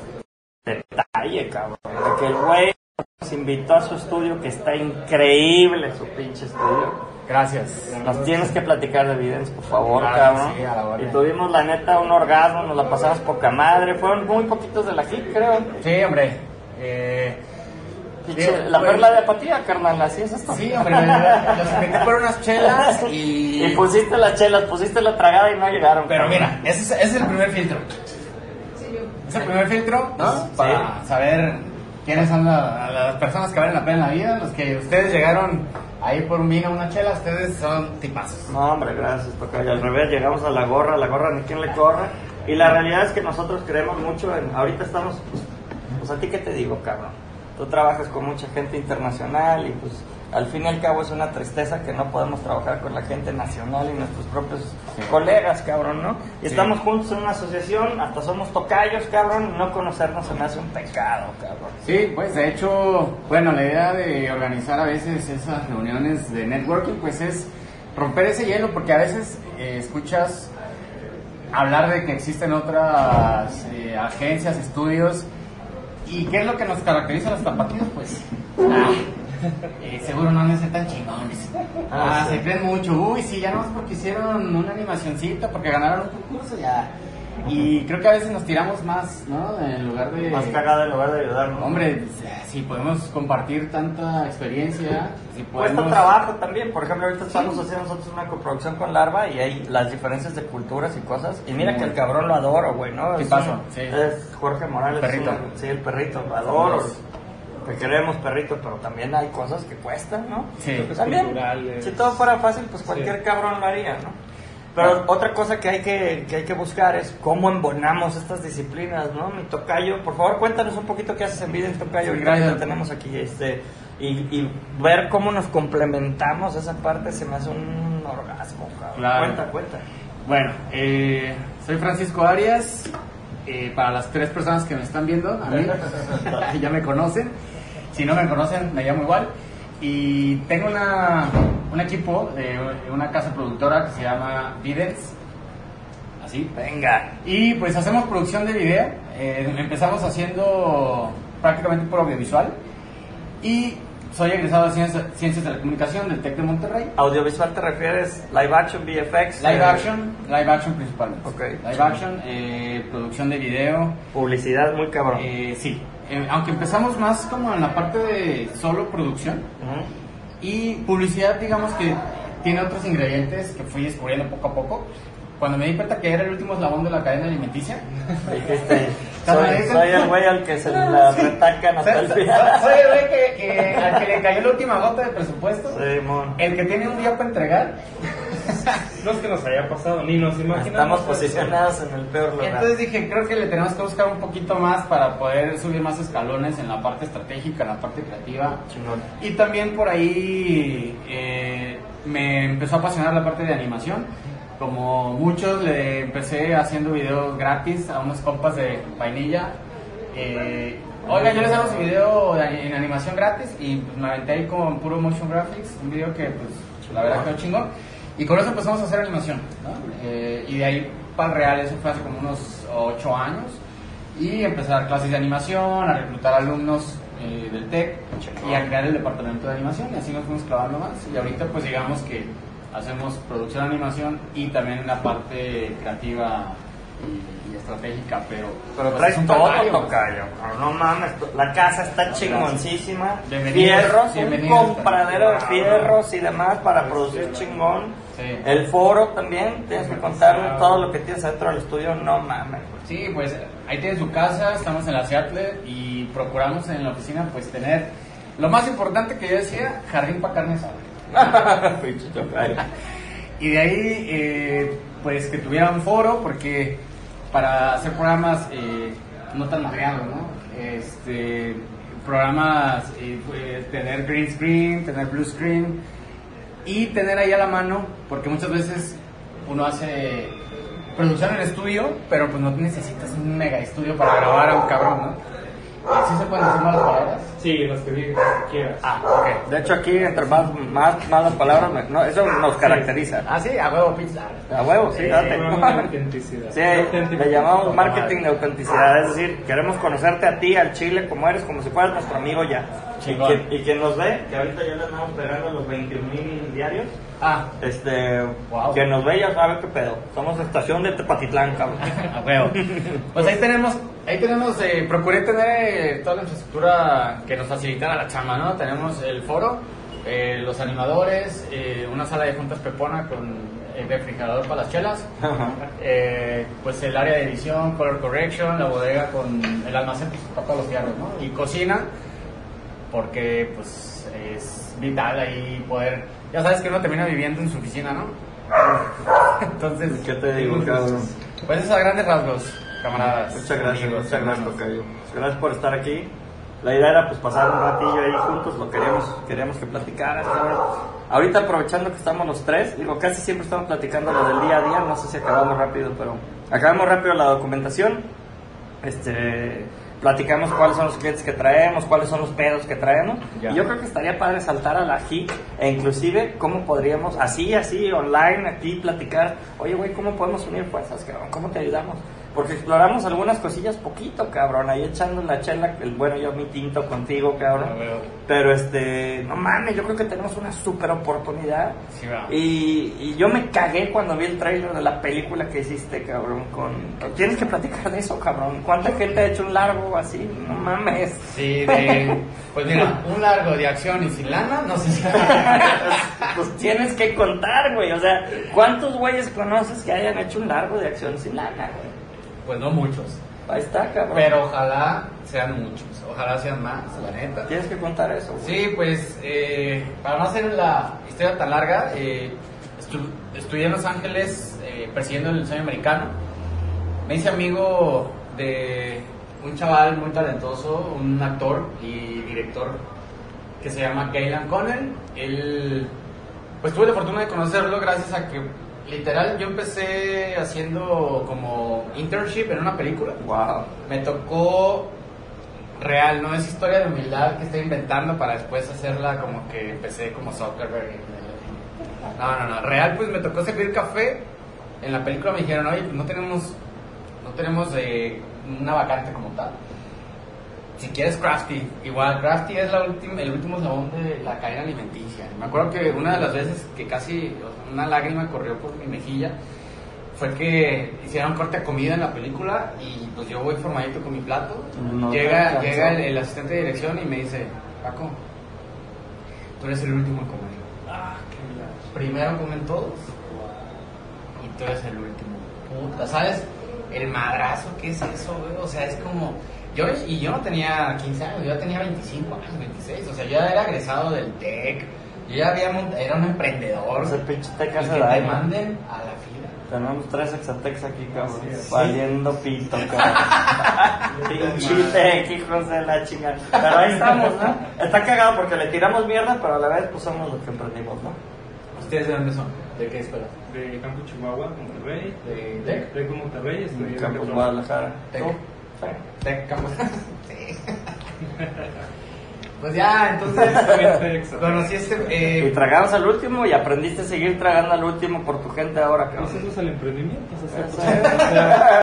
detalle, cabrón. De que el güey nos invitó a su estudio, que está increíble su pinche estudio. Gracias. Nos tienes que platicar de Evidence, por favor, Claro, cabrón. sí, a la orden. y tuvimos, la neta, un orgasmo, nos la pasamos poca madre. Fueron muy poquitos de la JIC, creo. Sí, hombre. Eh, la perla de apatía, carnal, así es esto. sí, hombre, los invité por unas chelas y... [laughs] Y pusiste las chelas, pusiste la tragada y no llegaron. Pero cabrón. mira, ese es, ese es el primer filtro. Es el primer filtro, ¿no? Sí. Para saber quiénes son la- las personas que valen la pena en la vida. Los que ustedes llegaron ahí por un vino, una chela, ustedes son tipazos. No, hombre, gracias, Tocayo. Al revés, llegamos a la gorra, la gorra ni quien le corra. Y la realidad es que nosotros creemos mucho en. Ahorita estamos. Pues, pues a ti, ¿qué te digo, cabrón? Tú trabajas con mucha gente internacional y, pues, al fin y al cabo es una tristeza que no podemos trabajar con la gente nacional y nuestros propios colegas, cabrón, ¿no? Y Sí. estamos juntos en una asociación, hasta somos tocayos, cabrón, y no conocernos se me hace un pecado, cabrón. Sí, pues de hecho, bueno, la idea de organizar a veces esas reuniones de networking, pues es romper ese hielo, porque a veces eh, escuchas hablar de que existen otras eh, agencias, estudios, y ¿qué es lo que nos caracteriza a los tapatíos? Pues, ah, [laughs] [laughs] eh, seguro no ser tan chingones. Ah, Ah, sí. se creen mucho. Uy, sí, ya no es porque hicieron una animacioncita, porque ganaron un concurso, ya. Y creo que a veces nos tiramos más, ¿no? En lugar de... Más cagada en lugar de ayudarnos. Hombre, si podemos compartir tanta experiencia, si Cuesta trabajo también. Por ejemplo, ahorita estamos haciendo nosotros una coproducción con Larva y hay las diferencias de culturas y cosas. Y mira que el cabrón lo adoro, güey, ¿no? ¿Qué Es un- Sí. Es Jorge Morales. Perrito. es un- sí, el perrito. Lo adoro. Te queremos, perrito, pero también hay cosas que cuestan, ¿no? Sí. Toques También, culturales. si todo fuera fácil, pues cualquier cabrón lo haría, ¿no? Pero otra cosa que hay que, que hay que buscar es cómo embonamos estas disciplinas, ¿no? Mi tocayo, por favor, cuéntanos un poquito qué haces en vida en tocayo, Sí, que gracias. lo tenemos aquí, este, y, y ver cómo nos complementamos esa parte se me hace un orgasmo, cabrón. Claro. Cuenta, cuenta. Bueno, eh, soy Francisco Arias. eh, para las tres personas que me están viendo, a mí, [laughs] [laughs] ya me conocen. Si no me conocen, me llamo igual. Y tengo una, un equipo de una casa productora que se llama Videns. Así. Venga. Y pues hacemos producción de video. eh, empezamos haciendo prácticamente por audiovisual. Y soy egresado de Ciencias, Ciencias de la Comunicación del TEC de Monterrey. Audiovisual te refieres live action, VFX. Live eh, action, live action principalmente. Ok. Live action, eh, producción de video. Publicidad muy cabrón. eh, sí, Eh, aunque empezamos más como en la parte de solo producción y publicidad, digamos que tiene otros ingredientes que fui descubriendo poco a poco. Cuando me di cuenta que era el último eslabón de la cadena alimenticia, Dijiste, [laughs] soy, el güey al que se la retacan hasta el final. soy el güey que, que- al que le cayó la última gota de presupuesto, Sí, el que tiene un día para entregar no es que nos haya pasado, ni nos imaginamos. Estamos posicionados en el peor lugar. Entonces dije, creo que le tenemos que buscar un poquito más para poder subir más escalones en la parte estratégica, en la parte creativa. Chingón. Y también por ahí eh, me empezó a apasionar la parte de animación. Como muchos, le empecé haciendo videos gratis a unos compas de vainilla. Eh, Oiga, yo les hago su video de- en animación gratis y pues, me aventé ahí con puro motion graphics, un video que pues la verdad quedó chingón. Y con eso empezamos a hacer animación, ¿no? Eh, y de ahí para el real, eso fue hace como unos 8 años. Y empecé a dar clases de animación, a reclutar alumnos eh, del TEC y a crear el departamento de animación. Y así nos fuimos clavando más. Y ahorita pues digamos que hacemos producción de animación y también la parte creativa y, y estratégica, pero... Pero pues, traes todo, pues. tocayo. No mames, la casa está chingoncísima. Bienvenidos, Fierros, un compradero de fierros y demás para producir chingón. Sí. El foro también, tienes que contar todo lo que tienes adentro del estudio. No mames. Sí, pues ahí tienen su casa, estamos en la Seattle y procuramos en la oficina pues tener lo más importante que yo decía, jardín para carne asada. [laughs] Y de ahí pues, pues que tuviera un foro porque para hacer programas eh, no tan madreados, ¿no? Este, programas, eh, pues, tener green screen, tener blue screen y tener ahí a la mano, porque muchas veces uno hace producción en estudio, pero pues no necesitas un mega estudio para grabar a un cabrón, ¿no? ¿Sí se pueden decir malas palabras? Sí, los que quieras. Ah, ok. De hecho, aquí, entre más, más malas palabras, no, eso nos caracteriza. Ah, sí, a huevo, pizza. A huevo, sí, date. Autenticidad. Sí, le llamamos marketing de autenticidad, es decir, queremos conocerte a ti, al chile, como eres, como si fueras nuestro amigo ya. Y quien, y quien nos ve, que ahorita ya le andamos pegando los 21 mil diarios, Ah, este, Wow. quien nos ve ya sabe qué pedo. Somos estación de Tepatitlán, cabrón. [laughs] A huevo. Pues ahí tenemos, ahí tenemos, eh, procuré tener eh, toda la infraestructura que nos facilitara la chamba, ¿no? Tenemos el foro, eh, los animadores, eh, una sala de juntas pepona con el refrigerador para las chelas, eh, pues el área de edición, color correction, la bodega con el almacén pues, para todos los fierros, ¿no? Y cocina, porque pues es vital ahí poder, ya sabes que uno termina viviendo en su oficina, ¿no? [laughs] Entonces, ¿Qué te digo, cabrón? pues eso a grandes rasgos, camaradas. Muchas gracias, amigos, muchas gracias. Tocayo. Gracias por estar aquí. La idea era pues pasar un ratillo ahí juntos, lo queríamos, queríamos que platicaras. cabrón. Ahorita aprovechando que estamos los tres, digo, casi siempre estamos platicando lo del día a día, no sé si acabamos rápido, pero acabamos rápido la documentación. Este, platicamos cuáles son los clientes que traemos, cuáles son los pedos que traemos. Ya. Y yo creo que estaría padre saltar a la HIC e inclusive cómo podríamos, así, así, online, aquí platicar, oye, güey, ¿cómo podemos unir fuerzas? ¿Cómo te ayudamos? Porque exploramos algunas cosillas poquito, cabrón, ahí echando la chela, el bueno, yo mi tinto contigo, cabrón. Pero este, no mames, yo creo que tenemos una super oportunidad. Sí. Y, y yo me cagué cuando vi el trailer de la película que hiciste, cabrón. Con... Tienes que platicar de eso, cabrón. ¿Cuánta gente ha hecho un largo así? No mames. Sí, de, pues mira, un largo de acción y sin lana, no sé si... [laughs] pues tienes que contar, güey. O sea, ¿cuántos güeyes conoces que hayan hecho un largo de acción sin lana, güey? Pues no muchos, Ahí está, cabrón. pero ojalá sean muchos, ojalá sean más, la neta. Tienes que contar eso, güey. Sí, pues eh, para no hacer la historia tan larga, eh, estu- estudié en Los Ángeles eh, persiguiendo el sueño americano. Me hice amigo de un chaval muy talentoso, un actor y director que se llama Galen Connell. Él, pues tuve la fortuna de conocerlo gracias a que literal yo empecé haciendo como internship en una película. Wow. Me tocó real, no es historia de humildad que estoy inventando para después hacerla como que empecé como Zuckerberg. No, no, no, real pues me tocó servir café. En la película me dijeron, oye, pues no tenemos, no tenemos eh, una vacante como tal. Si quieres Crafty, igual Crafty es la última, el último eslabón de la cadena alimenticia. Me acuerdo que una de las veces que casi o sea, una lágrima corrió por mi mejilla fue que hicieron corte a comida en la película y pues yo voy formadito con mi plato. No llega llega el, el asistente de dirección y me dice, Paco, tú eres el último en comer. Primero comen todos y tú eres el último. Puta, ¿sabes? El madrazo, ¿qué es eso, güey? O sea, es como... Yo, y yo no tenía 15 años, yo ya tenía 25 años, 26. O sea, yo ya era egresado del TEC, Yo ya había mont- era un emprendedor. Ese pinche teca se que da, te ¿no? manden a la fila. Tenemos tres exatex aquí, cabrón. Valiendo pito, [laughs] cabrón. Pinche hijos de la chingada. Pero ahí estamos, ¿no? Está cagado porque le tiramos mierda, pero a la vez pues somos los que emprendimos, ¿no? ¿Ustedes de dónde son? ¿De qué escuela? De Campo Chihuahua, Monterrey. ¿De Tec? De Monterrey, estoy Metro. Guadalajara. Tec. ¿Tú? Tec Campos. [laughs] Sí. [laughs] Pues ya, entonces [laughs] conocí este. Y Eh, tragamos al último y aprendiste a seguir tragando al último por tu gente ahora, Pues cabrón. eso es el emprendimiento. o sea,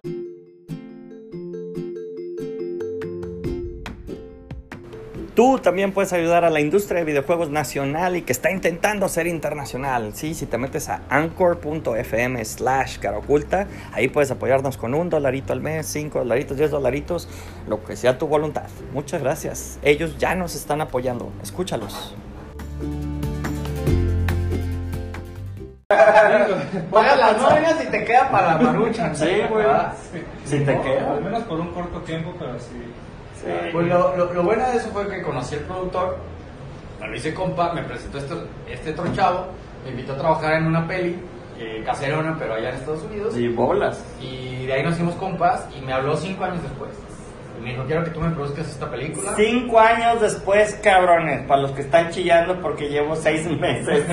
Tú también puedes ayudar a la industria de videojuegos nacional y que está intentando ser internacional. Sí, si te metes a anchor.fm slash caraoculta, ahí puedes apoyarnos con un dolarito al mes, cinco dolaritos, diez dolaritos, lo que sea tu voluntad. Muchas gracias. Ellos ya nos están apoyando. Escúchalos. pagas las nóminas y te queda para la marucha. Sí, güey. Si te no, queda. Al menos por un corto tiempo, pero sí. Pues lo, lo, lo bueno de eso fue que conocí al productor, me lo hice compa, me presentó este, este otro chavo, me invitó a trabajar en una peli, eh, caserona, pero allá en Estados Unidos. Y bolas. Y de ahí nos hicimos compas y me habló cinco años después. Me dijo, quiero que tú me produzcas esta película. Cinco años después, cabrones, para los que están chillando porque llevo seis meses.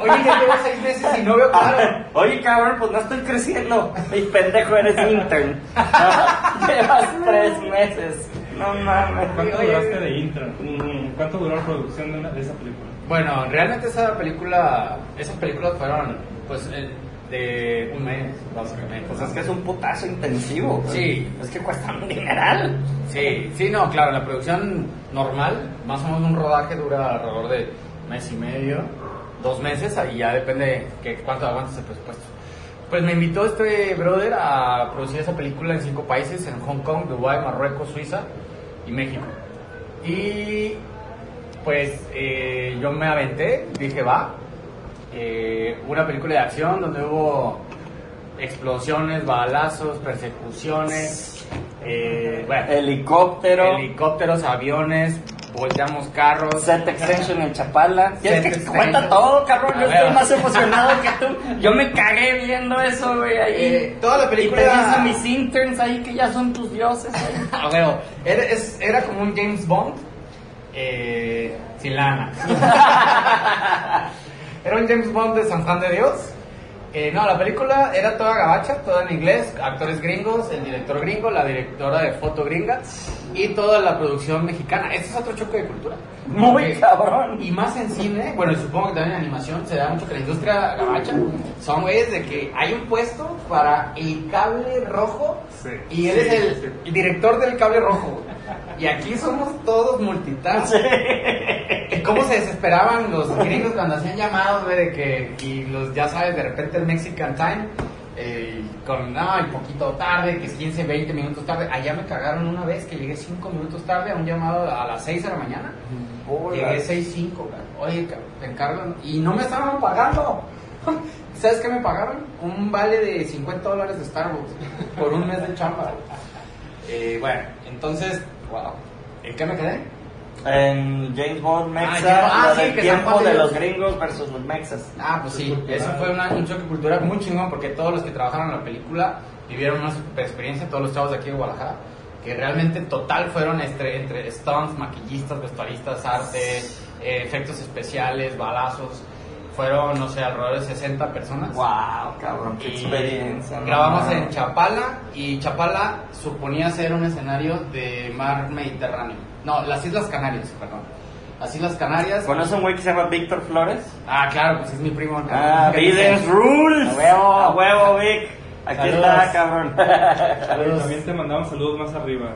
Oye, ya llevo seis meses y no veo claro. [laughs] Oye, cabrón, pues no estoy creciendo. Y pendejo, eres intern. [laughs] Llevas tres meses. No mames. ¿Cuánto Oye, duraste de intro? Mm. ¿Cuánto duró la producción de, una- de esa película? Bueno, realmente esa película, esas películas fueron pues eh, de un mes, básicamente. Pues es que es un putazo intensivo. güey. Sí. Es que cuesta un dineral. Sí, sí, no, claro, la producción normal, más o menos un rodaje dura alrededor de mes y medio, dos meses, ahí ya depende que cuánto aguantes el presupuesto. Pues me invitó este brother a producir esa película en cinco países, en Hong Kong, Dubái, Marruecos, Suiza y México. Y pues eh, yo me aventé, dije va, eh, una película de acción donde hubo explosiones, balazos, persecuciones, eh, bueno, Helicóptero. helicópteros, aviones, volteamos carros. Set extension en Chapala. ¿Quieres Set que extension. cuenta todo, cabrón? A Yo estoy más emocionado que tú. [laughs] Yo me cagué viendo eso, güey, ahí. Eh, toda la película- Y te dicen mis interns ahí que ya son tus dioses. [laughs] A huevo. Era, es- era como un James Bond eh, sin lana. [laughs] era un James Bond de San Juan de Dios. Eh, no, la película era toda gabacha, toda en inglés, actores gringos, el director gringo, la directora de foto gringa y toda la producción mexicana. Este es otro choque de cultura. Muy Porque- cabrón. Y más en cine, bueno, supongo que también en animación se da mucho que la industria gabacha son güeyes de que hay un puesto para el cable rojo Sí. y él Sí, es el, sí. el director del cable rojo. Y aquí somos todos multitask. ¿Cómo se desesperaban los gringos cuando hacían llamados, güey, de que, y los, ya sabes, de repente el Mexican Time, eh, con, no, y poquito tarde, que es 15, 20 minutos tarde. Allá me cagaron una vez que llegué 5 minutos tarde a un llamado a las 6 de la mañana. Llegué 6.05, cabrón. Oye, cabrón, te encargan. Y no me estaban pagando. [laughs] ¿Sabes qué me pagaron? Un vale de 50 dólares de Starbucks por un mes de chamba. Eh, bueno, entonces, wow. ¿En qué me quedé? En James Bond Mexa, Ah, James- ah, lo sí, San tiempo de los gringos versus los mexas. Ah, pues sí, eso fue una- un choque cultural muy chingón porque todos los que trabajaron en la película vivieron una super experiencia, todos los chavos de aquí de Guadalajara, que realmente total fueron entre, entre stunts, maquillistas, vestuaristas, arte, eh, efectos especiales, balazos. Fueron, no sé, alrededor de 60 personas. Wow, cabrón, qué Y experiencia. no Grabamos en Chapala y Chapala suponía ser un escenario de mar Mediterráneo. No, las Islas Canarias, perdón. Las Islas Canarias. ¿Conoces un güey que se llama Víctor Flores? Ah, claro, pues es mi primo. Ah, ¿Qué Bidens? Rules. A huevo. A huevo, Vic. Aquí Saludos. está, cabrón. [laughs] Oye, también te mandamos saludos más arriba.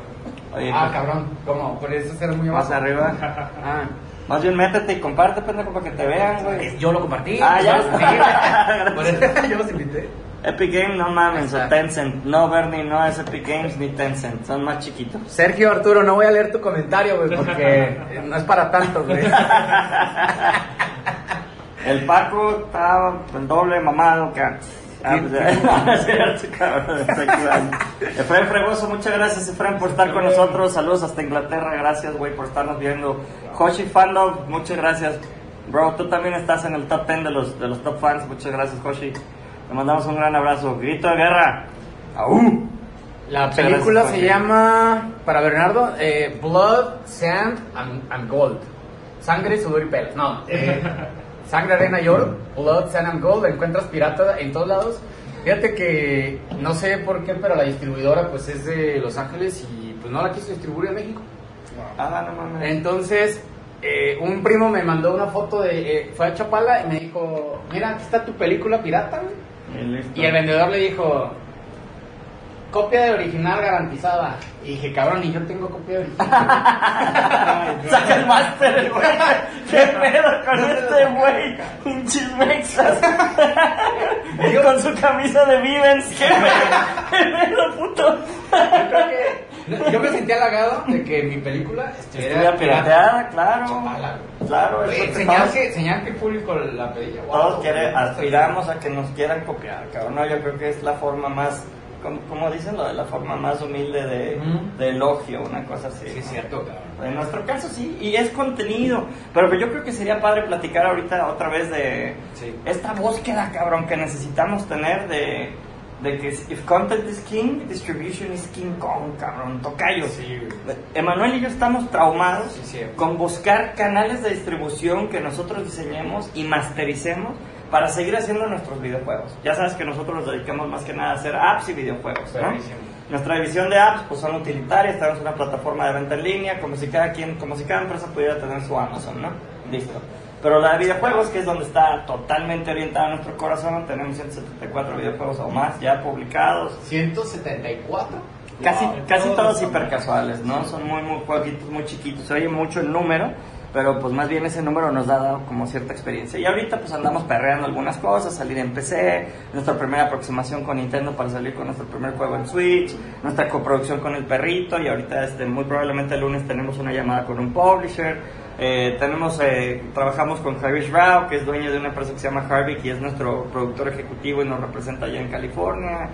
Oye, Ah, cabrón, ¿cómo? Por eso será muy más abajo. arriba. [laughs] Ah, Más bien métete y comparte, pendejo, para que te vean, güey. yo lo compartí. Ah, ya. Yo los invité. Por eso [laughs] yo los invité. Epic Games, no mames, o. Tencent. No, Bernie, no es Epic Games ni Tencent. Son más chiquitos. Sergio Arturo, no voy a leer tu comentario, güey, porque [laughs] no es para tanto, güey. El Paco estaba el doble mamado que antes. Ah, pues cierto, [laughs] cabrón. Efraín Fregoso, muchas gracias, Efraín, por estar con nosotros. Saludos hasta Inglaterra, gracias, güey, por estarnos viendo. Hoshi Fandom, muchas gracias. Bro, tú también estás en el top 10 de los, de los top fans. Muchas gracias, Hoshi. Te mandamos un gran abrazo. Grito de guerra. ¡Aú! La Muchas película gracias, se Jorge. llama, para Bernardo, eh, Blood, Sand and, and Gold. Sangre, sudor y pelos. No, eh, [laughs] sangre, arena y oro. Blood, Sand and Gold. Encuentras pirata en todos lados. Fíjate que no sé por qué, pero la distribuidora pues es de Los Ángeles y pues no la quiso distribuir en México. Ah, no mames. Entonces, eh, un primo me mandó una foto de. eh, fue a Chapala y me dijo: Mira, aquí está tu película pirata, güey. Y el vendedor le dijo: Copia de original garantizada. Y dije: Cabrón, y yo tengo copia de original. [laughs] Saca el máster, güey. [laughs] ¿Qué pedo con este güey? Pinches mexas. Y con su camisa de Vivens. ¿Qué [laughs] pedo? ¿Qué pedo, puto? yo, creo que- yo me sentí halagado de que mi película Estuviera pirateada, claro. Chapala. Claro, eso señal, que, señal que el público la pedía. Wow. Todos quiere, aspiramos a que nos quieran copiar, cabrón. No, yo creo que es la forma más, como, como dicen, de la forma más humilde de, de elogio, una cosa así. Sí, es ¿no? cierto. En nuestro caso sí, y es contenido. Pero yo creo que sería padre platicar ahorita otra vez de Sí. esta búsqueda, cabrón, que necesitamos tener de, de que if content is king, distribution is king Kong, cabrón, tocayo. Sí. Emanuel y yo estamos traumados Sí, con buscar canales de distribución que nosotros diseñemos y mastericemos para seguir haciendo nuestros videojuegos. Ya sabes que nosotros nos dedicamos más que nada a hacer apps y videojuegos, ¿no? Nuestra división de apps pues son utilitarias, tenemos una plataforma de venta en línea, como si cada quien, como si cada empresa pudiera tener su Amazon, ¿no? Listo. Pero la de videojuegos, que es donde está totalmente orientada nuestro corazón, tenemos 174 videojuegos o más ya publicados. 174. Casi, Wow. casi todos hipercasuales, ¿no? Son muy, muy jueguitos, muy chiquitos. Se oye mucho el número, pero pues más bien ese número nos ha dado como cierta experiencia. Y ahorita pues andamos perreando algunas cosas, salir en PC, nuestra primera aproximación con Nintendo para salir con nuestro primer juego en Switch, nuestra coproducción con el perrito y ahorita este, muy probablemente el lunes tenemos una llamada con un publisher. Eh, tenemos, eh, trabajamos con Harish Rao, que es dueño de una empresa que se llama Harvick y es nuestro productor ejecutivo y nos representa allá en California.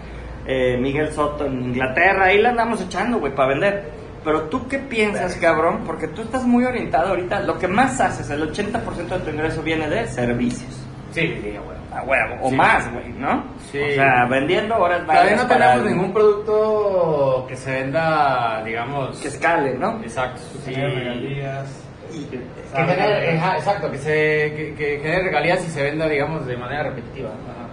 Eh, Miguel Soto en Inglaterra, ahí la andamos echando, güey, para vender. Pero tú qué piensas, cabrón, porque tú estás muy orientado ahorita, lo que más haces, el 80% de tu ingreso viene de servicios. Sí, sí, bueno. A huevo, o Sí. más, güey, ¿no? Sí. O sea, vendiendo horas Todavía no para tenemos ningún producto que se venda, digamos. que escale, ¿no? Exacto. Sí. Regalías. Que genere, ajá, exacto, que, se, que, que genere regalías y se venda, digamos, de manera repetitiva.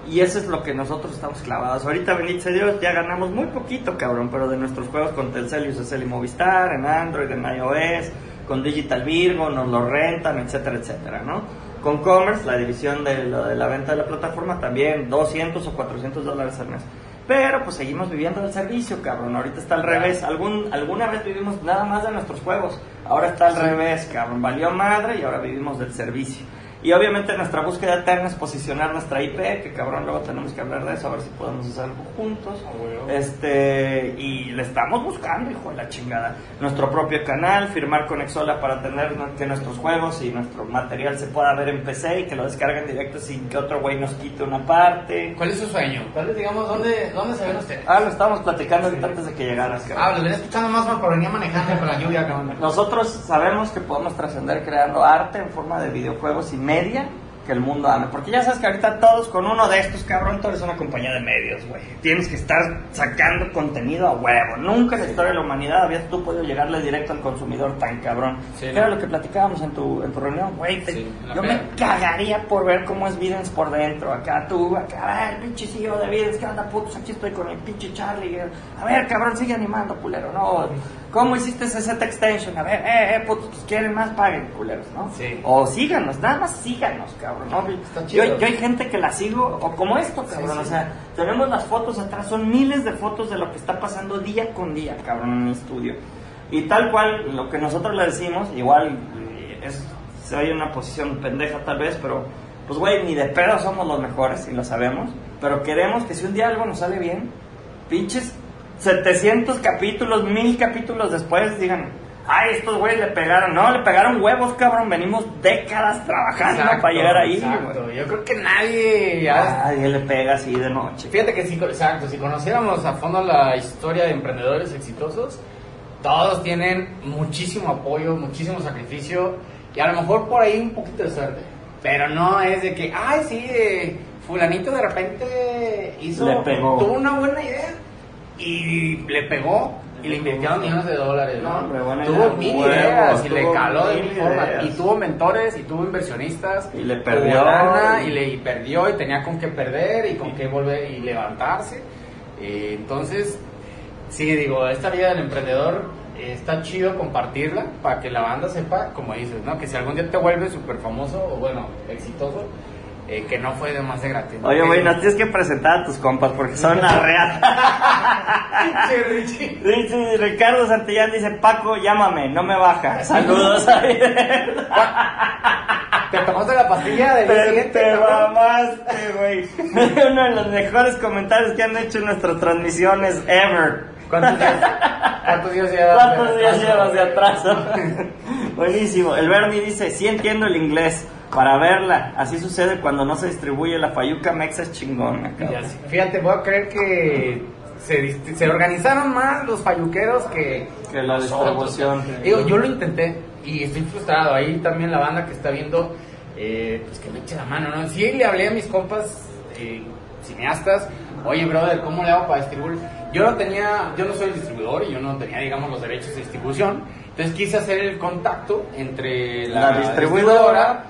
Y eso es lo que nosotros estamos clavados. Ahorita, bendito sea Dios, ya ganamos muy poquito, cabrón, pero de nuestros juegos con Telcel y Usacell y Movistar, en Android, en iOS, con Digital Virgo, nos lo rentan, etcétera, etcétera, ¿no? Con Commerce, la división de, lo de la venta de la plataforma, también 200 o 400 dólares al mes. Pero pues seguimos viviendo del servicio, cabrón. Ahorita está al revés. Algún, alguna vez vivimos nada más de nuestros juegos. Ahora está al revés, cabrón. Valió madre y ahora vivimos del servicio. Y obviamente nuestra búsqueda eterna es posicionar nuestra IP, que cabrón luego tenemos que hablar de eso, a ver si podemos hacer algo juntos. Este, y le estamos buscando, hijo de la chingada. Nuestro propio canal, firmar con Exola para tener que nuestros juegos y nuestro material se pueda ver en PC y que lo descarguen directo sin que otro güey nos quite una parte. ¿Cuál es su sueño? ¿Cuál es, digamos, dónde, dónde se ven ustedes? Ah, lo estábamos platicando antes de que llegaras, cabrón. Ah, lo venía escuchando más porque venía manejando con la lluvia, cabrón. Nosotros sabemos que podemos trascender creando arte en forma de videojuegos y media que el mundo ame. Porque ya sabes que ahorita todos con uno de estos, cabrón, tú eres una compañía de medios, güey. Tienes que estar sacando contenido a huevo. Nunca en la historia de la humanidad habías tú podido llegarle directo al consumidor tan cabrón. Sí. Era lo que platicábamos en tu, en tu reunión, güey. Sí, yo me cagaría por ver cómo es Videns por dentro. Acá tú, acá, a ver, pinche CEO de Videns, ¿qué onda, putos? Aquí estoy con el pinche Charlie. A ver, cabrón, sigue animando, culero, ¿no? ¿Cómo hiciste ese set extension? A ver, eh, eh, putos, pues quieren más, paguen, culeros, ¿no? Sí. O síganos, nada más síganos, cabrón, ¿no? Está Yo, yo hay gente que la sigo, o como esto, cabrón, o sea, tenemos las fotos atrás, son miles de fotos de lo que está pasando día con día, cabrón, en mi estudio. Y tal cual, lo que nosotros le decimos, igual, eh, es, se oye una posición pendeja tal vez, pero, pues güey, ni de pedo somos los mejores, y lo sabemos, pero queremos que si un día algo nos sale bien, pinches 700 capítulos, 1000 capítulos después, digan, Ay, estos güeyes le pegaron. No, le pegaron huevos, cabrón. Venimos décadas trabajando Exacto, para llegar ahí, exacto. Yo creo que nadie ya- Nadie le pega así de noche. Fíjate que sí, exacto, si conociéramos a fondo la historia de emprendedores exitosos, todos tienen muchísimo apoyo, muchísimo sacrificio y a lo mejor por ahí un poquito de suerte. Pero no es de que, ay, sí, eh, fulanito de repente hizo, Le pegó. tuvo una buena idea y le pegó y le invirtieron millones de dólares. No, hombre, tuvo mil huevos, ideas y le caló de mil formas. Y tuvo mentores y tuvo inversionistas. Y le perdió. lana, y le y perdió y tenía con qué perder y con qué volver y levantarse. Eh, entonces, sí, digo, esta vida del emprendedor eh, está chido compartirla para que la banda sepa, como dices, ¿no? Que si algún día te vuelves súper famoso o bueno, exitoso, eh, que no fue de más de gratis. Oye, güey, no tienes que presentar a tus compas porque son reata. [laughs] Che, Richie. Dice Ricardo Santillán dice, Paco, llámame, no me baja. Saludos. [laughs] ¿Te tomaste la pastilla del día Te, siguiente? te mamaste, [laughs] güey. Uno de los mejores comentarios que han hecho en nuestras transmisiones ever. ¿Cuántos días, cuántos días llevas? ¿Cuántos días llevas de atraso? Buenísimo. El Bernie dice, sí entiendo el inglés para verla. Así sucede cuando no se distribuye la Fayuca Mexa es sé. Fíjate, voy a creer que se, se organizaron más los falluqueros que... Que la distribución. Yo lo intenté y estoy frustrado. Ahí también la banda que está viendo, eh, pues que me eche la mano, ¿no? Sí le hablé a mis compas eh, cineastas, oye, brother, ¿cómo le hago para distribuir? Yo no tenía, yo no soy el distribuidor y yo no tenía, digamos, los derechos de distribución. Entonces quise hacer el contacto entre la, La distribuidora.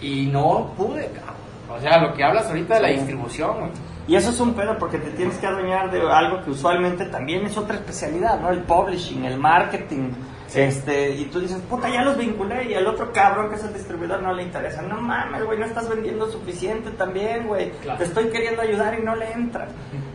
y no pude, cabrón. O sea, lo que hablas ahorita de la distribución, güey. Y eso es un pedo porque te tienes que adueñar de algo que usualmente también es otra especialidad, ¿no? El publishing, el marketing. Este, y tú dices, puta, ya los vinculé y al otro cabrón que es el distribuidor no le interesa. No mames, güey, no estás vendiendo suficiente también, güey. Claro. Te estoy queriendo ayudar y no le entras.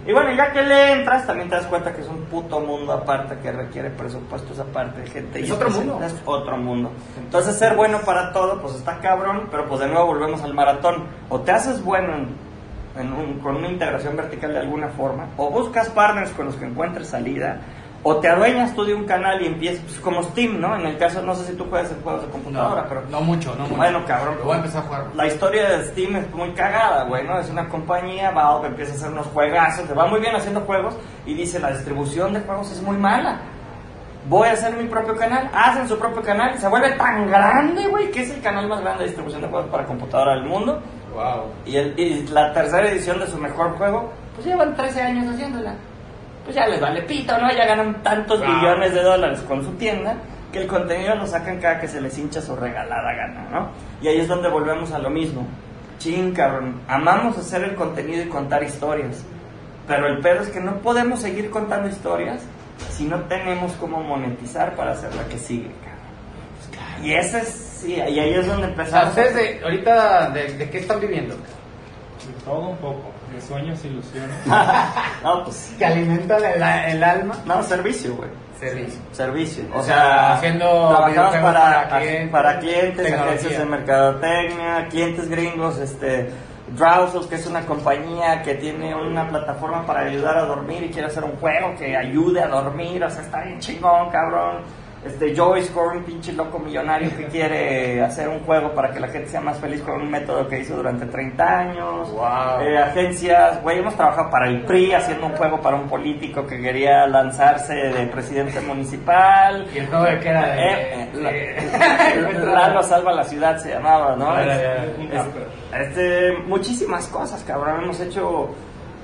Y bueno, ya que le entras, también te das cuenta que es un puto mundo aparte que requiere presupuestos aparte, gente. Es y otro mundo. Es otro mundo. Entonces, ser bueno para todo, pues está cabrón, pero pues de nuevo volvemos al maratón. O te haces bueno en en un- con una integración vertical de alguna forma, o buscas partners con los que encuentres salida, o te adueñas tú de un canal y empiezas, pues, como Steam, ¿no? En el caso, no sé si tú juegas en juegos de computadora, pero no mucho, no mucho. Bueno, cabrón. Pero voy a empezar a jugar. la historia de Steam es muy cagada, güey, ¿no? Es una compañía, Valve empieza a hacer unos juegazos, te va muy bien haciendo juegos y dice la distribución de juegos es muy mala. Voy a hacer mi propio canal, hacen su propio canal y se vuelve tan grande, güey, que es el canal más grande de distribución de juegos para computadora del mundo. Wow. Y, el- y la tercera edición de su mejor juego, pues llevan 13 años haciéndola. Pues ya les vale pito, ¿no? Ya ganan tantos billones de dólares con su tienda que el contenido lo sacan cada que se les hincha su regalada gana, ¿no? Y ahí es donde volvemos a lo mismo. Chin, cabrón. Amamos hacer el contenido y contar historias. Pero el pedo es que no podemos seguir contando historias si no tenemos cómo monetizar para hacer la que sigue, cabrón. Y ese es, sí, y ahí es donde O sea, empezamos. ustedes de, ahorita, de, de qué están viviendo? De todo un poco, de sueños, ilusiones. [laughs] no, pues, Que alimentan el, el alma. no, servicio, güey. Servicio. Servicio. O O sea, sea, haciendo trabajamos para, para clientes, para clientes, agencias de mercadotecnia, clientes gringos, este, Drowsos, que es una compañía que tiene una plataforma para ayudar a dormir y quiere hacer un juego que ayude a dormir, o sea, está bien chingón, cabrón. Este, Joyce Core, un pinche loco millonario que quiere hacer un juego para que la gente sea más feliz con un método que hizo durante 30 años. Wow. Eh, agencias, güey, hemos trabajado para el PRI haciendo un juego para un político que quería lanzarse de presidente municipal. ¿Y el juego de qué era? De, Eh, eh, la- Lalo [laughs] salva la ciudad se llamaba, ¿no? Ya, ya, Es- ya. es- este, muchísimas cosas, cabrón. Hemos hecho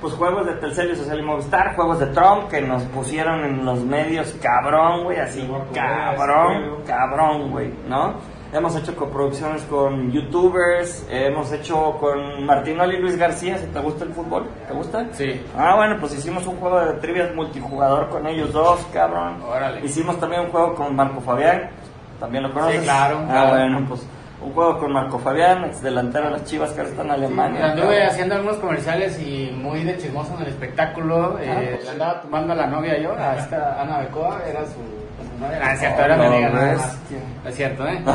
pues juegos de Telcel y Social y Movistar, juegos de Trump que nos pusieron en los medios, cabrón, güey, así, cabrón, cabrón, güey, ¿no? Hemos hecho coproducciones con youtubers, hemos hecho con Martinoli y Luis García, si te gusta el fútbol, ¿te gusta? Sí. Ah, bueno, pues hicimos un juego de trivias multijugador con ellos dos, cabrón. Órale. Hicimos también un juego con Marco Fabián, también lo conoces. Sí, claro, Ah, claro. bueno, pues un juego con Marco Fabián, ex delantero de las Chivas que ahora está en Alemania. Anduve cabrón. haciendo algunos comerciales y muy de chismoso en el espectáculo. eh, Ah, pues. le andaba tomando a la novia yo, a esta Ana Becoa, era su, ¿no? Ah, es cierto, era mi No, amiga más. bestia. Es cierto, ¿eh? [laughs]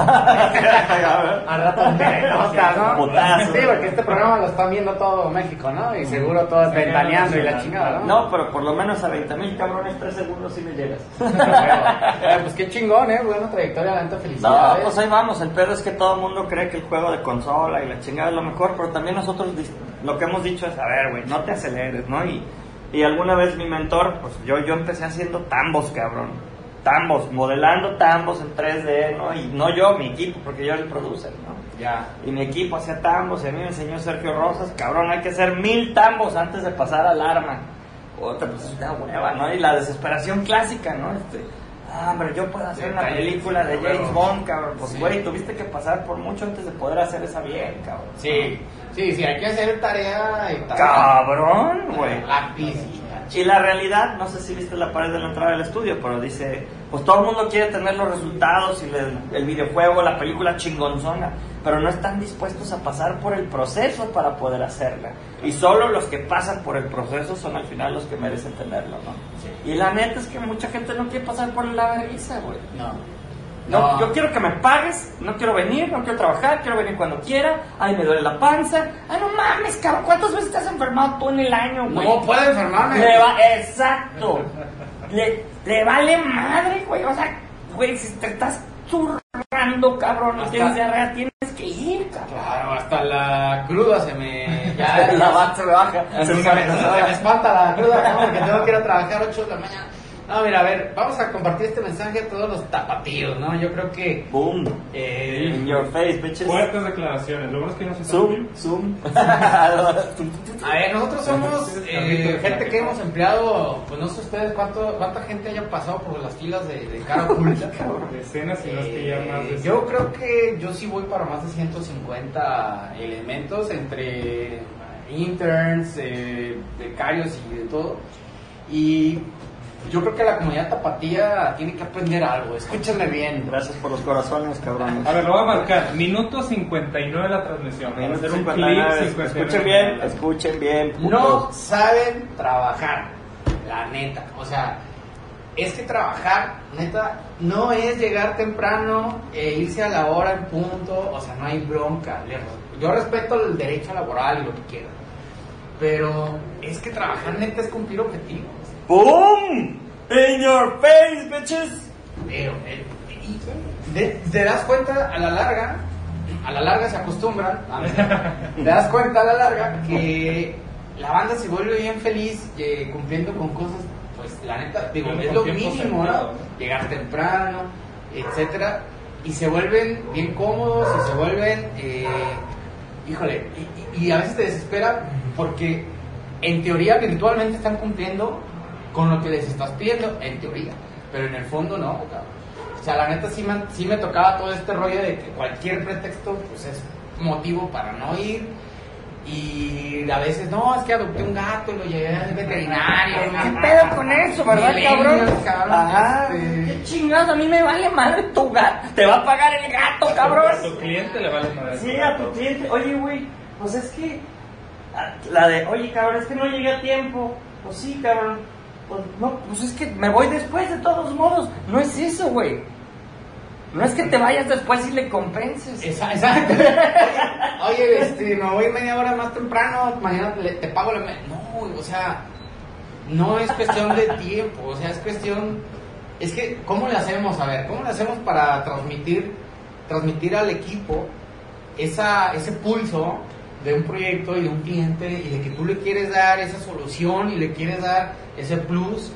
Al rato te notas, ¿no? Putazo. Sí, porque este programa lo están viendo todo México, ¿no? Y seguro todos ventaneando y la chingada, ¿no? No, pero por lo menos a 20 mil cabrones, 3 segundos sí le llegas. [laughs] Pues qué chingón, ¿eh? Buena trayectoria, la neta, No, felicidades. pues ahí vamos. El pedo es que todo el mundo cree que el juego de consola y la chingada es lo mejor, pero también nosotros lo que hemos dicho es, a ver, güey, no te aceleres, ¿no? Y, y alguna vez mi mentor, pues yo, yo empecé haciendo tambos, cabrón. Tambos, modelando tambos en 3D, ¿no? Y no yo, mi equipo, porque yo era el producer, ¿no? Ya. Y mi equipo hacía tambos y a mí me enseñó Sergio Rosas, cabrón, hay que hacer mil tambos antes de pasar al arma. Otra, pues es una hueva, ¿no? Y la desesperación clásica, ¿no? Este, ah, hombre, yo puedo hacer una película de. James Bond, cabrón. Pues, Sí. güey, tuviste que pasar por mucho antes de poder hacer esa bien, cabrón. Sí, sí, sí, hay que hacer tarea y tal. Cabrón, güey. Lápiz y la realidad, no sé si viste la pared de la entrada del estudio, pero dice, pues todo el mundo quiere tener los resultados y le- el videojuego, la película chingonzona, pero no están dispuestos a pasar por el proceso para poder hacerla. Y solo los que pasan por el proceso son al final los que merecen tenerlo, ¿no? Y la neta es que mucha gente no quiere pasar por la vergüenza, güey. No. No, No. yo quiero que me pagues, no quiero venir, no quiero trabajar, quiero venir cuando quiera. Ay, me duele la panza. Ay, no mames, cabrón, ¿cuántas veces te has enfermado tú en el año, güey? No puedo enfermarme. Le va, exacto. Le, le vale madre, güey. O sea, güey, si te estás zurrando, cabrón, no tienes diarrea, tienes que ir, cabrón. Claro, hasta la cruda se me. [laughs] Ya, la se me baja. Se me, se me espanta la cruda, ¿no? Porque tengo que ir a trabajar 8 de la mañana. No, mira, a ver, vamos a compartir este mensaje a todos los tapatíos, ¿no? Yo creo que. Boom. eh, In your face, bitches. Fuertes declaraciones. Lo bueno es que no se Zoom, zoom. [laughs] A ver, nosotros somos eh, gente que hemos empleado, pues no sé ustedes cuánto, cuánta gente haya pasado por las filas de, de cara [laughs] oculta. Decenas, si no es que ya más de Eh, yo creo que yo sí voy para más de 150 elementos entre interns, eh, becarios y de todo. Y yo creo que la comunidad tapatía tiene que aprender algo. Escúchenme bien. Gracias por los corazones, cabrones. A ver, lo voy a marcar. Minuto 59 de la transmisión. Para Minuto hacer un 59, clip 59. Escuchen bien, escuchen bien. No saben trabajar, la neta. O sea, es que trabajar, neta, no es llegar temprano e irse a la hora en punto. O sea, no hay bronca. Yo respeto el derecho laboral y lo que quieran. Pero es que trabajar, neta, es cumplir objetivos. ¡Boom! In your face, bitches. Pero, eh, y de- te das cuenta a la larga, a la larga se acostumbran, te das cuenta a la larga que la banda se vuelve bien feliz eh, cumpliendo con cosas, pues la neta, digo, Cumpliendo es lo mínimo, ¿no? Llegar temprano, etcétera, y se vuelven bien cómodos y se vuelven, eh, híjole, y, y- y a veces te desespera porque en teoría virtualmente están cumpliendo con lo que les estás pidiendo, en teoría, pero en el fondo no, cabrón. O sea, la neta sí me, sí me tocaba todo este rollo de que cualquier pretexto pues es motivo para no ir. Y a veces, no, es que adopté un gato y lo llevé al veterinario. ¿Qué pedo con eso, verdad, cabrón? Cabrón, Ajá. este. ¿Qué chingados? A mí me vale madre tu gato. Te va a pagar el gato, cabrón. A tu cliente le vale madre. Sí, a tu cliente. Oye, güey, pues es que. ah, La de, oye, cabrón, es que no llegué a tiempo. Pues sí, cabrón. Pues no, pues es que me voy después de todos modos. No es eso, güey. No es que te vayas después y le compenses. Exacto. [laughs] Oye, este, me voy media hora más temprano, mañana te pago la... No, o sea, no es cuestión de tiempo, o sea, es cuestión... Es que, ¿cómo le hacemos? A ver, ¿cómo le hacemos para transmitir, transmitir al equipo esa, ese pulso de un proyecto y de un cliente y de que tú le quieres dar esa solución y le quieres dar ese plus?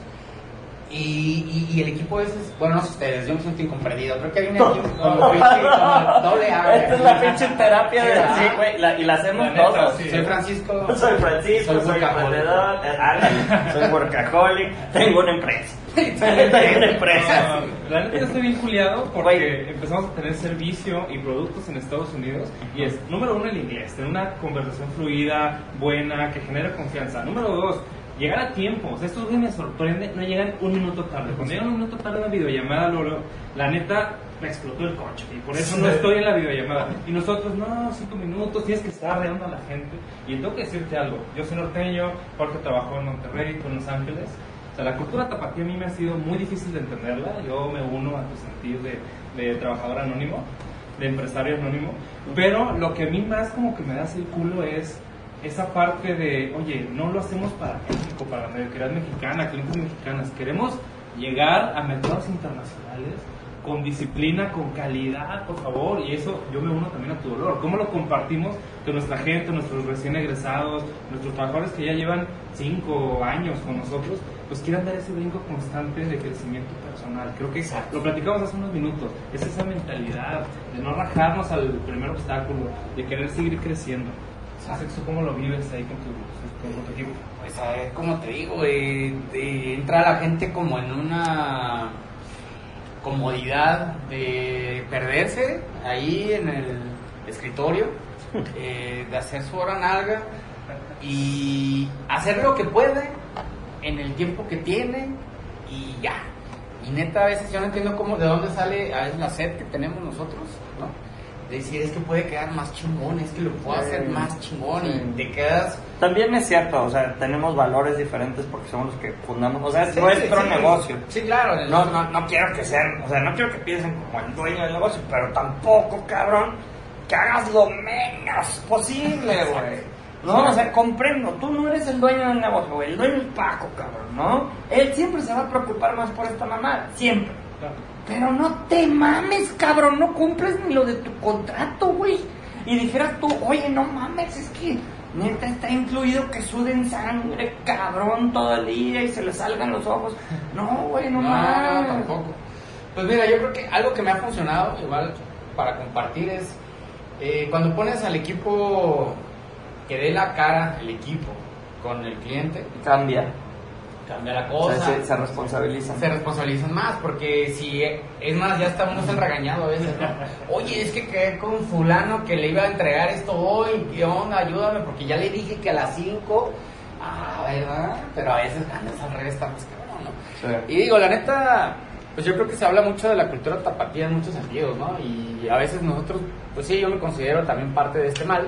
Y, y, y el equipo es, bueno, no sé ustedes, yo me siento incomprendido. Creo que hay un equipo como pinche, como doble A. Esta es la pinche terapia de. Sí, güey, la- y la hacemos La neta, todos. sí. Soy Francisco. Soy Francisco, Soy soy, emprendedor, eh, soy workaholic, tengo una empresa. Tengo una empresa. No, la neta yo estoy bien culiado porque empezamos a tener servicio y productos en Estados Unidos y es, número uno, el inglés, tener una conversación fluida, buena, que genere confianza. Número dos, llegar a tiempo. O sea, estos güeyes me sorprende, no llegan un minuto tarde. Cuando llegan un minuto tarde en una videollamada, Lolo, la neta me explotó el coche y por eso no estoy en la videollamada. Y nosotros, no, cinco minutos, tienes que estar reando a la gente. Y tengo que decirte algo, yo soy norteño, Jorge trabajó en Monterrey, tú en Los Ángeles. O sea, la cultura tapatía a mí me ha sido muy difícil de entenderla. Yo me uno a tu sentido de, de trabajador anónimo, de empresario anónimo. Pero lo que a mí más como que me da el culo es esa parte de, oye, no lo hacemos para México, para la mediocridad mexicana, clientes mexicanas. Queremos llegar a mercados internacionales con disciplina, con calidad, por favor, y eso yo me uno también a tu dolor. ¿Cómo lo compartimos que nuestra gente, nuestros recién egresados, nuestros trabajadores que ya llevan cinco años con nosotros, pues quieran dar ese brinco constante de crecimiento personal? Creo que lo platicamos hace unos minutos, es esa mentalidad de no rajarnos al primer obstáculo, de querer seguir creciendo. Sexo, ¿Cómo lo vives ahí con tu, con tu equipo? Pues a ver, como te digo, eh, eh, entra la gente como en una comodidad de perderse ahí en el escritorio, [laughs] eh, de hacer su hora nalga y hacer lo que puede en el tiempo que tiene y ya. Y neta, a veces yo no entiendo cómo, de dónde sale a veces la sed que tenemos nosotros, decir, es que puede quedar más chingón, es que lo puedo hacer más chingón y te quedas... También es cierto, o sea, tenemos valores diferentes porque somos los que fundamos, o sea, es Sí, nuestro negocio. Sí, claro. No, no, no quiero que sean, o sea, no quiero que piensen como el dueño del negocio, pero tampoco, cabrón, que hagas lo menos posible, [laughs] güey. No, o sea, comprendo, tú no eres el dueño del negocio, güey, el dueño es Paco, cabrón, ¿no? Él siempre se va a preocupar más por esta mamada, siempre. Claro. Pero no te mames, cabrón, no cumples ni lo de tu contrato, güey. Y dijeras tú, oye, no mames, es que neta está incluido que suden sangre, cabrón, todo el día y se le salgan los ojos. No, güey, no, No, mames. no, tampoco. Pues mira, yo creo que algo que me ha funcionado, igual para compartir, es eh, cuando pones al equipo que dé la cara, el equipo, con el cliente, Cambia. Cambia la O cosa. sea, se, se responsabilizan. se responsabilizan más, porque si es más, ya está uno se regañado a veces, ¿no? [laughs] Oye, es que quedé con fulano que le iba a entregar esto hoy, ¿qué onda? Ayúdame, porque ya le dije que a las 5, ah, ¿verdad? Pero a veces andas al revés, está más cabrón, ¿no? Sí. Y digo, la neta, pues yo creo que se habla mucho de la cultura tapatía en muchos sentidos, ¿no? Y a veces nosotros, pues sí, yo me considero también parte de este mal.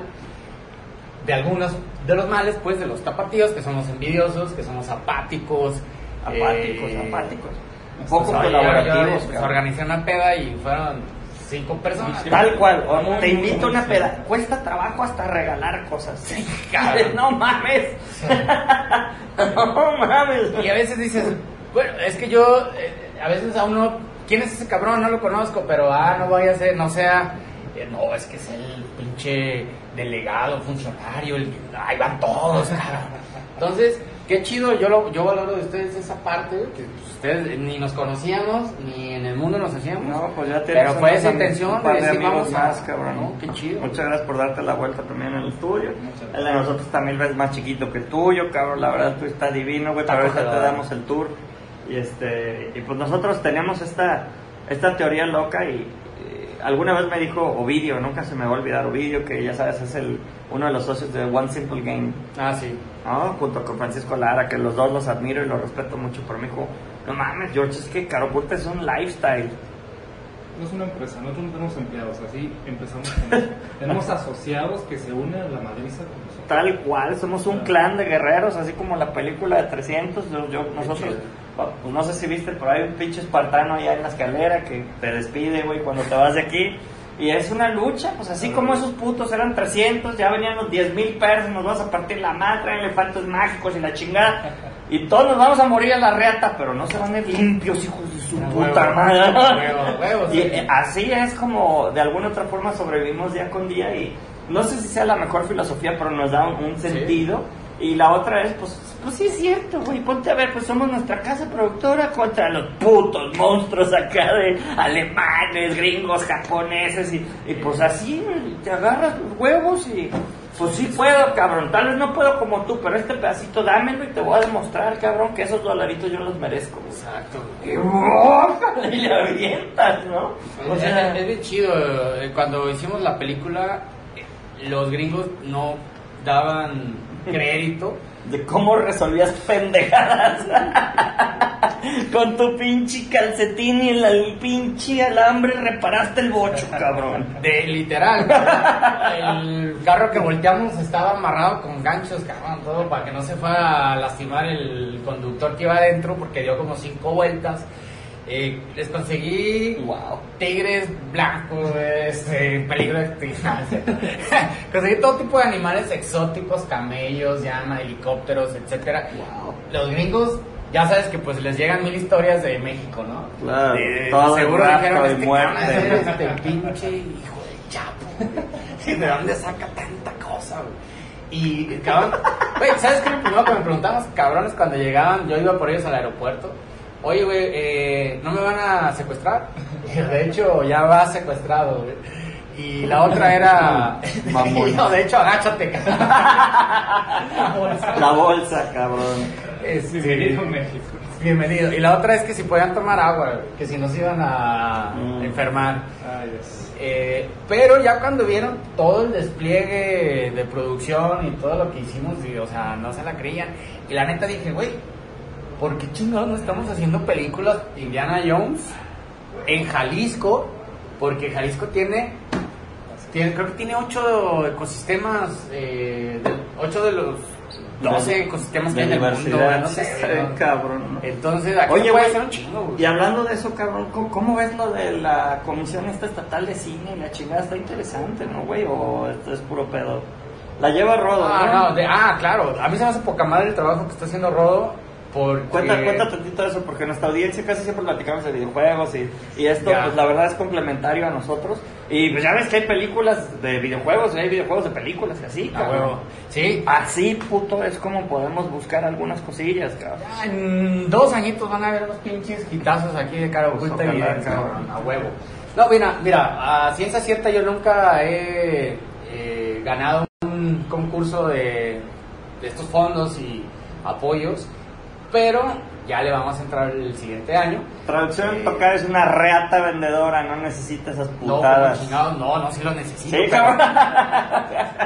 De algunos de los males, pues, de los tapatíos, que somos envidiosos, que somos apáticos. Apáticos, eh, apáticos. Un poco pues, colaborativos. pues, cabrón. organicé una peda y fueron cinco personas. Tal cual, o Muy, te invito a una peda. Cuesta trabajo hasta regalar cosas. cabrón. [laughs] no mames. [laughs] no mames. Y a veces dices, bueno, es que yo, eh, a veces a uno, ¿quién es ese cabrón? No lo conozco, pero, ah, no vaya a ser, no sea, eh, no, es que es el pinche delegado, funcionario, el, ahí van todos, cabrón. Entonces, qué chido, yo, lo, yo valoro de ustedes esa parte, que ustedes ni nos conocíamos, ni en el mundo nos hacíamos. No, pues ya Pero fue esa intención de decir, vamos a- más, cabrón. ¿no? Qué chido. Muchas gracias por darte la vuelta también en el tuyo. El de nosotros también ves más chiquito que el tuyo, cabrón. La verdad, tú está divino, güey. Pero ahorita te damos el tour. Y este y pues nosotros tenemos esta, esta teoría loca y alguna vez me dijo Ovidio, nunca se me va a olvidar Ovidio, que ya sabes, es el uno de los socios de One Simple Game. Ah, sí. ¿no? Junto con Francisco Lara, que los dos los admiro y los respeto mucho, pero me dijo, no mames, George, es que Caroculta es un lifestyle. No es una empresa, nosotros no tenemos empleados, así empezamos. Con [laughs] tenemos asociados que se unen a la madriza con nosotros. Tal cual, somos un clan de guerreros, así como la película de 300, yo, yo- nosotros, chido. No sé si viste, pero hay un pinche espartano allá en la escalera que te despide, güey, cuando te vas de aquí. Y es una lucha, pues así como esos putos eran 300, ya venían los 10 mil perros, nos vas a partir la madre, elefantes mágicos y la chingada. Y todos nos vamos a morir a la reata, pero no se van a ir limpios, hijos de su puta huevo, madre. huevo, Y sí. así es como de alguna otra forma sobrevivimos día con día y no sé si sea la mejor filosofía, pero nos da un, un sentido. Y la otra es, pues, pues sí es cierto, güey, ponte a ver, pues somos nuestra casa productora contra los putos monstruos acá de alemanes, gringos, japoneses y, y pues así, te agarras los huevos y pues sí puedo, cabrón, tal vez no puedo como tú, pero este pedacito dámelo y te voy a demostrar, cabrón, que esos dolaritos yo los merezco. Exacto. ¡Qué boca! Y le avientas, ¿no? O sea, es bien chido. eh, Cuando hicimos la película, eh, los gringos no daban crédito. de cómo resolvías pendejadas. [laughs] Con tu pinche calcetín y el, el pinche alambre reparaste el bocho, cabrón. De literal. el carro que volteamos estaba amarrado con ganchos, cabrón, todo para que no se fuera a lastimar el conductor que iba adentro porque dio como cinco vueltas. Eh, les conseguí Wow. tigres blancos, este, en peligro de extinción. [laughs] conseguí todo tipo de animales exóticos, camellos, llama, helicópteros, etcétera. Wow. Los gringos, ya sabes que pues les llegan mil historias de México, ¿no? Claro, De- todo seguro el rapto dijeron este muerte. este pinche hijo de chapo. [laughs] güey. ¿De dónde saca tanta cosa, güey? Y, cabrón, güey, ¿sabes qué? Lo primero que me preguntaban los cabrones cuando llegaban, yo iba por ellos al aeropuerto. Oye, güey, eh, ¿no me van a secuestrar? [laughs] De hecho, ya va secuestrado, güey. Y la otra era. [laughs] Mamón. [laughs] Yo, de hecho, agáchate, cabrón. La bolsa, cabrón. Este, Bienvenido a México. Bienvenido. Y la otra es que si podían tomar agua, que si no se iban a Mm. enfermar. Ay, Dios. Eh, pero ya cuando vieron todo el despliegue de producción y todo lo que hicimos, y, o sea, no se la creían. Y la neta dije, güey, ¿por qué chingados no estamos haciendo películas Indiana Jones en Jalisco? Porque Jalisco tiene, tiene creo que tiene ocho ecosistemas, eh, de- ocho de los 12 ecosistemas que hay en el mundo, no sé, sí, cabrón. Entonces, aquí Oye, puede güey, hacer un chingo, güey. Y hablando de eso, cabrón, ¿cómo, cómo ves lo de la Comisión esta estatal de cine? La chingada está interesante, ¿no, güey? ¿O esto es puro pedo? La lleva Rodo, Ah, ¿no? no, de- ah, claro. A mí se me hace poca madre el trabajo que está haciendo Rodo. Porque... Cuenta, cuenta tantito de eso, porque en nuestra audiencia casi siempre platicamos de videojuegos y, y esto, Ya. pues la verdad es complementario a nosotros. Y pues ya ves que hay películas de videojuegos y hay videojuegos de películas y así, Ah, cabrón. huevo. Sí. Así, puto, es como podemos buscar algunas cosillas, cabrón. Ya en dos añitos van a ver los pinches quitazos aquí de cara oculta y cabrón, a huevo. No, mira, mira, a ciencia cierta yo nunca he eh, ganado un concurso de, de estos fondos y apoyos, pero ya le vamos a entrar el siguiente año. Traducción Eh, tocar es una reata vendedora, no necesita esas No, como putadas. chingados, no, no, sí lo necesito. Sí, pero- cabrón.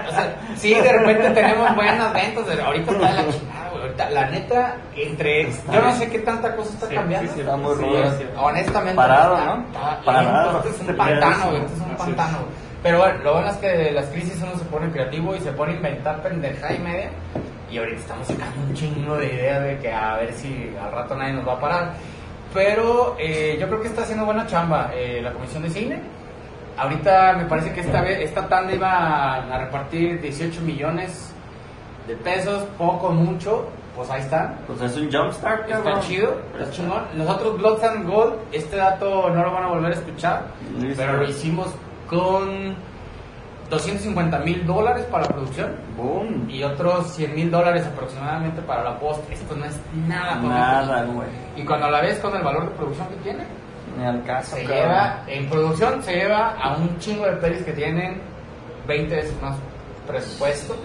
O sea, sí, de repente tenemos buenas ventas, pero ahorita está la chingada, güey. Ahorita, la neta, entre. Yo no sé qué tanta cosa está Sí, cambiando. sí, sí, está muy Sí, rudo. sí, Honestamente, Parado, está- ¿no? está Parado. Este es un pantano, güey. Este es un pantano, güey. Pero bueno, lo bueno es que de las crisis uno se pone creativo y se pone a inventar pendejada y media. Y ahorita estamos sacando un chingo de ideas de que a ver si al rato nadie nos va a parar. Pero eh, yo creo que está haciendo buena chamba eh, la Comisión de Cine. Ahorita me parece que esta vez, esta tanda iba a repartir 18 millones de pesos, poco, mucho, pues ahí están. Pues es un jumpstart, Está cabrón. chido, está chingón. Nosotros Bloods and Gold, este dato no lo van a volver a escuchar, pero lo hicimos con 250 mil dólares para la producción Boom. y otros 100 mil dólares aproximadamente para la post. Esto no es nada. Nada, güey. Y cuando la ves con el valor de producción que tiene, Ni al caso, se cabrón. lleva, en producción se lleva a un chingo de pelis que tienen 20 veces más presupuesto.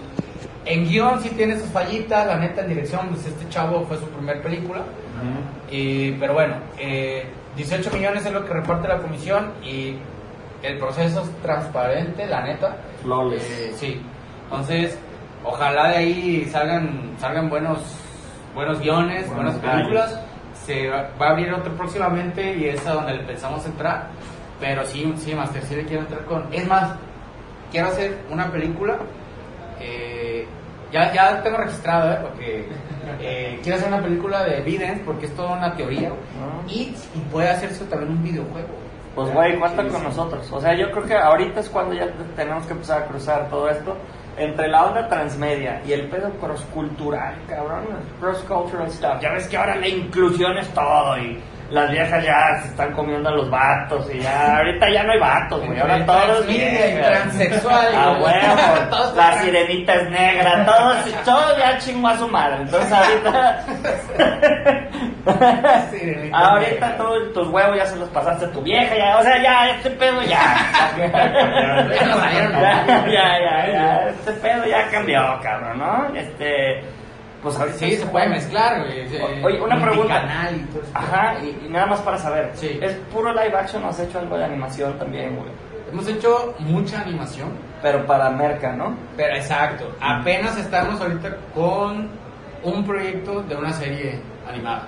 En guion sí tiene sus fallitas, la neta en dirección, pues este chavo fue su primer película. Y, pero bueno, eh, 18 millones es lo que reparte la comisión y el proceso es transparente, la neta. Flawless. Eh, sí, entonces ojalá de ahí salgan, salgan buenos, buenos guiones, Buenos buenas películas. Se va, va a abrir otro próximamente y es a donde le pensamos entrar. Pero sí, sí, Master, sí le quiero entrar con... Es más, quiero hacer una película. eh, ya, ya tengo registrado, ¿eh? Porque eh, quiero hacer una película de evidence porque es toda una teoría. Ah. Y, y puede hacerse también un videojuego. Pues, güey, cuenta con nosotros. O sea, yo creo que ahorita es cuando ya tenemos que empezar a cruzar todo esto. Entre la onda transmedia y el pedo cross-cultural, cabrón. Cross-cultural stuff. Ya ves que ahora la inclusión es todo y las viejas ya se están comiendo a los vatos y ya. Ahorita ya no hay vatos, güey. Ahora todos viejas. transexual, A güey. huevo. [laughs] Todos La sirenita es negra. Todos, todo ya chingó a su madre. Entonces ahorita. Sirenita [laughs] Ahorita tú, tus huevos ya se los pasaste a tu vieja, ya, o sea, ya, este pedo ya. [laughs] Ya, ya, ya, ya, este pedo ya cambió, cabrón, ¿no? Este, pues ahorita. Sí, se puede mezclar, güey. eh, Oye, una pregunta. multicanal y todo eso. Ajá, y, y nada más para saber. Sí. ¿Es puro live action o has hecho algo de animación también, güey? Hemos hecho mucha animación, Pero para merca, ¿no? pero exacto. Apenas estamos ahorita con un proyecto de una serie animada.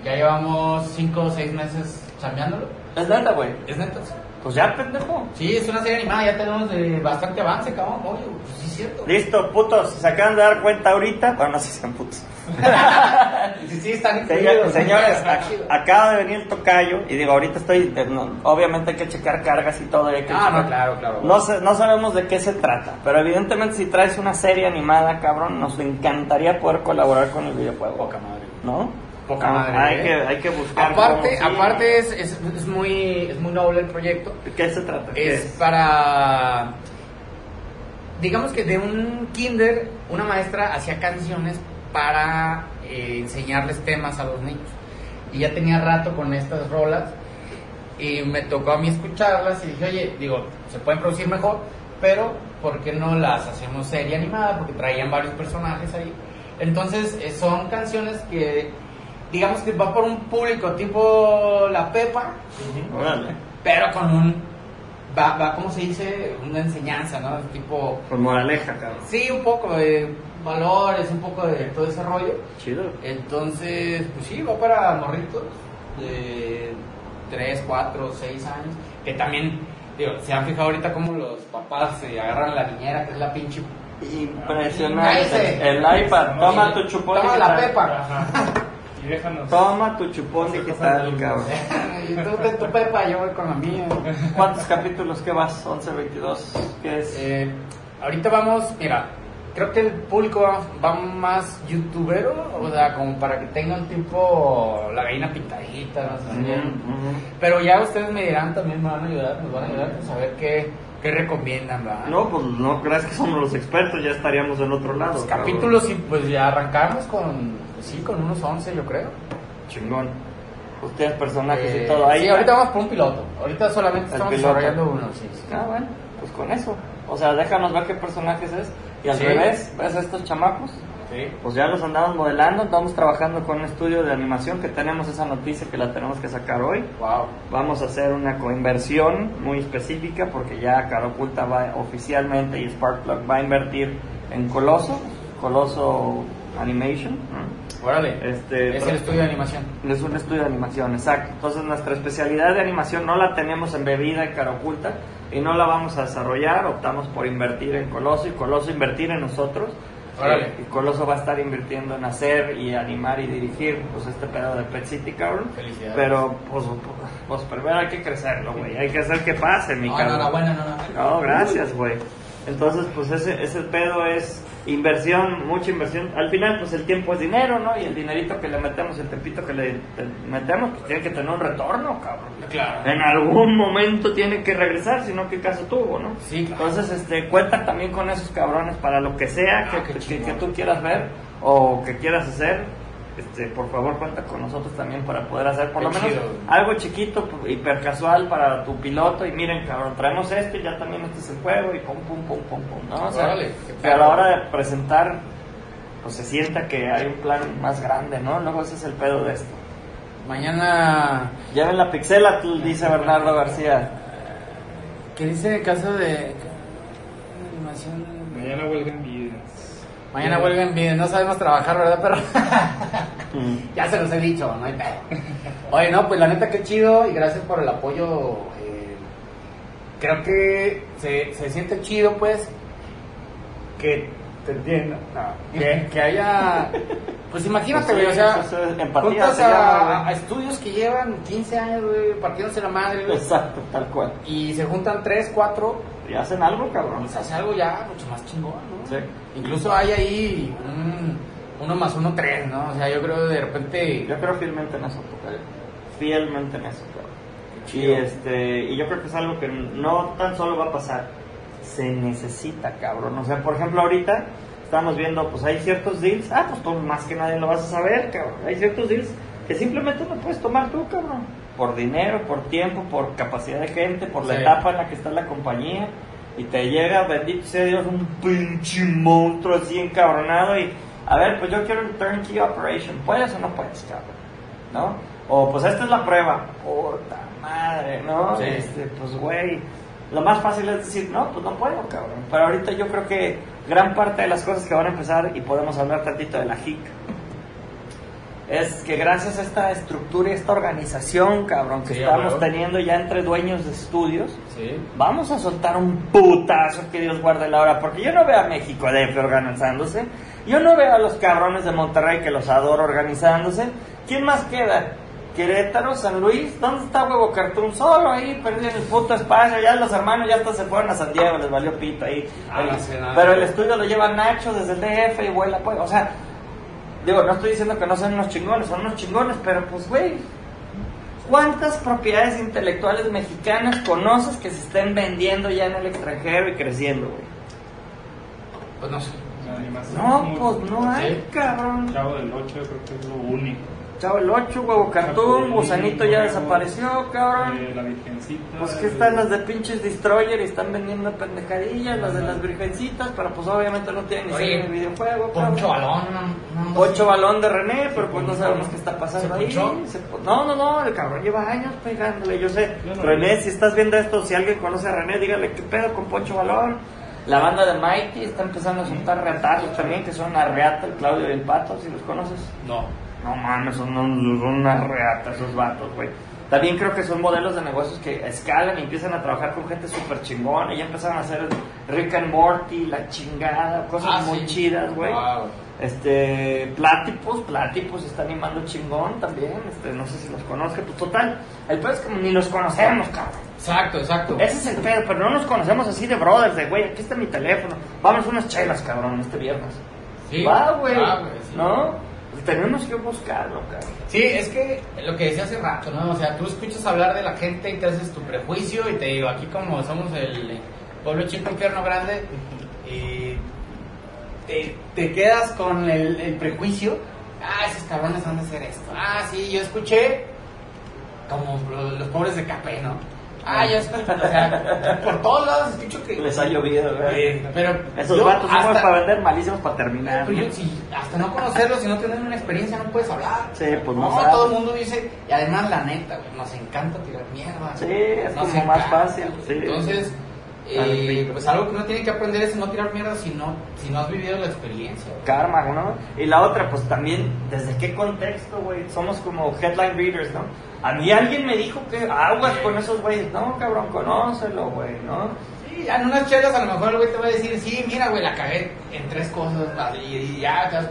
Y ya llevamos 5 o 6 meses chambeándolo. Es neta, güey. Es neto. Pues ya, pendejo. Sí, es una serie animada, ya tenemos de bastante avance, cabrón. Oye, pues sí es cierto. Listo, putos. Se acaban de dar cuenta ahorita. Bueno, no sé si sean putos. [laughs] Sí, sí, están incluidos. señores, acaba de venir el tocayo. Y digo, ahorita estoy. eh, no, obviamente hay que checar cargas y todo. y hay que Ah, no, checar- claro, claro. No, sé- no sabemos de qué se trata, pero evidentemente si traes una serie animada, cabrón, nos encantaría poder colaborar con el videojuego. Poca madre. ¿No? Poca Ah, Hay ¿eh? que, hay que buscar. Aparte, cómo sí. aparte es, es, es muy, es muy noble el proyecto. ¿De qué se trata? ¿Qué Es para. Digamos que de un kinder, una maestra hacía canciones para eh, enseñarles temas a los niños. Y ya tenía rato con estas rolas. Y me tocó a mí escucharlas y dije, oye, digo, se pueden producir mejor, pero ¿por qué no las hacemos serie animada? Porque traían varios personajes ahí. Entonces, eh, son canciones que, digamos que va por un público tipo La Pepa, pero con un va, va ¿cómo se dice? una enseñanza no tipo Con moraleja, cabrón. sí un poco de valores un poco de todo ese rollo Chido. entonces pues sí va para morritos de 3, 4, 6 años que también digo se han fijado ahorita cómo los papás se agarran la niñera que es la pinche Impresionante. El iPad, toma tu chupón toma la pepa déjanos. Toma tu chupón digital, cabrón. y tú ten tu pepa yo voy con la mía ¿Cuántos capítulos que vas? 11, 22. ¿Qué es? Eh, ahorita vamos, mira, creo que el público va, va más youtubero, o sea, como para que tengan tipo la gallina pintadita, no sé. Pero ya ustedes me dirán, también me van a ayudar, nos van a ayudar a saber qué, qué recomiendan, ¿verdad? No, pues no creas que somos los expertos, ya estaríamos del otro lado. Los capítulos y pues ya arrancamos con, pues sí, con unos 11 yo creo. Chingón. Ustedes personajes Eh, y todo ahí. sí, ahorita vamos por un piloto. Ahorita solamente estamos piloto. desarrollando uno, sí. sí. Ah, bueno, pues con eso. O sea, déjanos ver qué personajes es. Y al Sí. revés, ¿ves a estos chamacos? Sí. Pues ya los andamos modelando, estamos trabajando con un estudio de animación que tenemos esa noticia que la tenemos que sacar hoy. Wow. Vamos a hacer una coinversión muy específica porque ya Cara Oculta va oficialmente y Sparkplug va a invertir en Coloso, Coloso Animation. ¿no? Órale. Este, es el estudio de animación. Es un estudio de animación, exacto. Entonces nuestra especialidad de animación no la tenemos en bebida y cara oculta y no la vamos a desarrollar. Optamos por invertir en Coloso y Coloso invertir en nosotros. Órale. Eh, y Coloso va a estar invirtiendo en hacer y animar y dirigir pues este pedo de Pet City, cabrón. Felicidades. Pero pues, pues primero hay que crecerlo, güey. Hay que hacer que pase, mi No, cabrón. no, no, bueno, no, no. No, gracias, güey. Entonces, pues ese, ese pedo es inversión, mucha inversión. Al final, pues el tiempo es dinero, ¿no? Y el dinerito que le metemos, el tempito que le te- metemos, pues tiene que tener un retorno, cabrón. Claro. En algún momento tiene que regresar, si no, ¿qué caso tuvo, no? Sí, claro. Entonces, este, cuenta también con esos cabrones para lo que sea Ah, que, qué que- que tú quieras ver o que quieras hacer. Este, por favor, cuenta con nosotros también para poder hacer por Qué lo menos chido. algo chiquito, hiper casual para tu piloto. Y miren, cabrón, traemos esto y ya también este es el juego y pum, pum, pum, pum, pum, ¿no? O sea, Órale, que a la hora de presentar, pues se sienta que hay un plan más grande, ¿no? Luego ese es el pedo de esto. Mañana. Lleven la pixela, tú, dice Bernardo García. ¿Qué dice el caso de. Animación. Mañana huelga en vidas. Mañana huelga en video. No sabemos trabajar, ¿verdad, perro? [laughs] Ya se los he dicho, no hay pedo. Oye, no, pues la neta, qué chido y gracias por el apoyo. eh, creo que se, se siente chido, pues, que te entiendo. No, que, que haya. Pues imagínate, Pues sí, o sea, eso es empatía, juntas se llama, a, estudios que llevan 15 años, güey, partiéndose la madre, güey, Exacto, tal cual. y se juntan 3, 4, Y hacen algo, cabrón. pues hace algo ya mucho más chingón, ¿no? Sí. Incluso hay ahí un uno más uno, tres, ¿no? O sea, yo creo de repente. Yo creo fielmente en eso. Fielmente en eso, cabrón. Y, este, y yo creo que es algo que no tan solo va a pasar, se necesita, cabrón. O sea, por ejemplo, ahorita estamos viendo, pues hay ciertos deals, ah, pues tú más que nadie lo vas a saber, cabrón. Hay ciertos deals que simplemente no puedes tomar tú, cabrón. Por dinero, por tiempo, por capacidad de gente, por la Sí. etapa en la que está la compañía. Y te llega, bendito sea Dios, un pinche monstruo así encabronado y... A ver, pues yo quiero un turnkey operation. ¿Puedes o no puedes, cabrón? ¿No? O pues esta es la prueba. Puta madre, ¿no? Sí. Este, pues güey, Lo más fácil es decir, no, pues no puedo, cabrón. Pero ahorita yo creo que gran parte de las cosas que van a empezar, y podemos hablar tantito de la HIC, es que gracias a esta estructura y esta organización, cabrón, que Sí, estamos teniendo ya entre dueños de estudios, Sí. vamos a soltar un putazo que Dios guarde la hora, porque yo no veo a México DF organizándose, yo no veo a los cabrones de Monterrey que los adoro organizándose. ¿Quién más queda? Querétaro, San Luis, ¿dónde está Huevo Cartoon? Solo ahí, perdido en el puto espacio, ya los hermanos ya hasta se fueron a San Diego, les valió pito ahí. Ah, El- no sé nada. pero el estudio lo lleva Nacho desde el DF y vuela, pues, o sea, digo, no estoy diciendo que no sean unos chingones, son unos chingones, pero pues, güey, ¿Cuántas propiedades intelectuales mexicanas conoces que se estén vendiendo ya en el extranjero y creciendo, güey? Pues no sé. No, muy- pues no hay, cabrón. Chavo del 8 yo creo que es lo único. Chavo el 8, huevo Chapulín, gusanito ya desapareció, cabrón. eh, la virgencita. Pues que están las de pinches Destroyer y están vendiendo pendejadillas, las de las virgencitas, pero pues obviamente no tienen ni Oye, serie ni videojuego. Poncho balón, no, no, no Ocho balón de René, pero pues no sabemos qué está pasando ¿Se ahí. no, no, no, el cabrón lleva años pegándole. Yo sé, Yo no René, vi. si estás viendo esto, si alguien conoce a René, dígale qué pedo con Poncho Balón. La banda de Mighty está empezando a soltar reatazos también, que son Arreata, el Claudio y el Pato, si los conoces. No. No mames, son, son una reata esos vatos, güey. También creo que son modelos de negocios que escalan y empiezan a trabajar con gente súper chingona. Y ya empezaron a hacer Rick and Morty, la chingada, cosas Ah, muy sí. chidas, güey. Wow. Este, Platypus, Platypus está animando chingón también. Este, no sé si los conozca, pues total. El pedo es que ni los conocemos, cabrón. Exacto, exacto. Ese es el pedo, pero no nos conocemos así de brothers, de güey, aquí está mi teléfono. Vamos unas chelas, cabrón, este viernes. Sí. Va, güey. Güey, sí. ¿No? Tenemos que buscarlo, cabrón. Sí, es que lo que decía hace rato, ¿no? O sea, tú escuchas hablar de la gente y te haces tu prejuicio y te digo, aquí como somos el pueblo chico, infierno grande, y te, te quedas con el, prejuicio, ah, esos cabrones van a hacer esto. Ah, sí, yo escuché como lo- los pobres de Capé, ¿no? Ah, yo escuché, o sea, por todos lados escucho que... Les ha llovido, güey. Pero Esos vatos hasta- para vender, malísimos para terminar. pero yo, si hasta no conocerlos, si no tener una experiencia, no puedes hablar. Sí, pues no no, todo el mundo dice, y además la neta, güey, nos encanta tirar mierda. Sí, es como más encanta, fácil, sí. Entonces, eh, pues algo que uno tiene que aprender es no tirar mierda si no, si no has vivido la experiencia. güey. Karma, ¿no? Y la otra, pues también, ¿desde qué contexto, güey? Somos como headline readers, ¿no? A mí alguien me dijo que aguas con esos güeyes. No, cabrón, conócelo, güey, ¿no? Sí, en unas chelas a lo mejor el güey te va a decir, sí, mira, güey, la cagué en tres cosas, y ya te das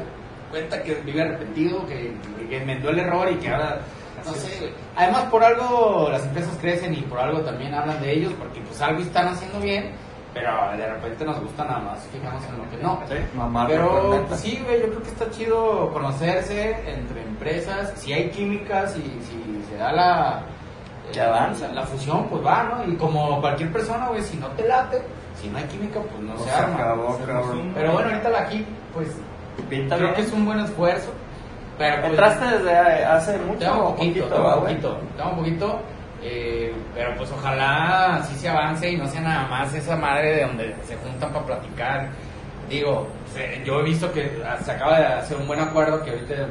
cuenta que vive arrepentido, que, que inventó el error y que ahora, no sé, güey. Además, por algo las empresas crecen y por algo también hablan de ellos, porque pues algo están haciendo bien, pero de repente nos gusta nada más fijarnos en lo que no. Mamá, Pero pues, sí, güey, yo creo que está chido conocerse entre empresas, si hay químicas y si se da la... Que avanza. La fusión, pues va, ¿no? Y como cualquier persona, güey, si no te late, si no hay química, pues no No se se arma. acabó, Se. Pero bueno, ahorita la aquí, pues Pinta creo que es un buen esfuerzo. Pero pues, ¿Entraste desde hace mucho Tengo poquito, poquito, tengo poquito, tengo poquito. eh, pero pues ojalá sí se avance y no sea nada más esa madre de donde se juntan para platicar. Digo, se- yo he visto que se acaba de hacer un buen acuerdo que ahorita no,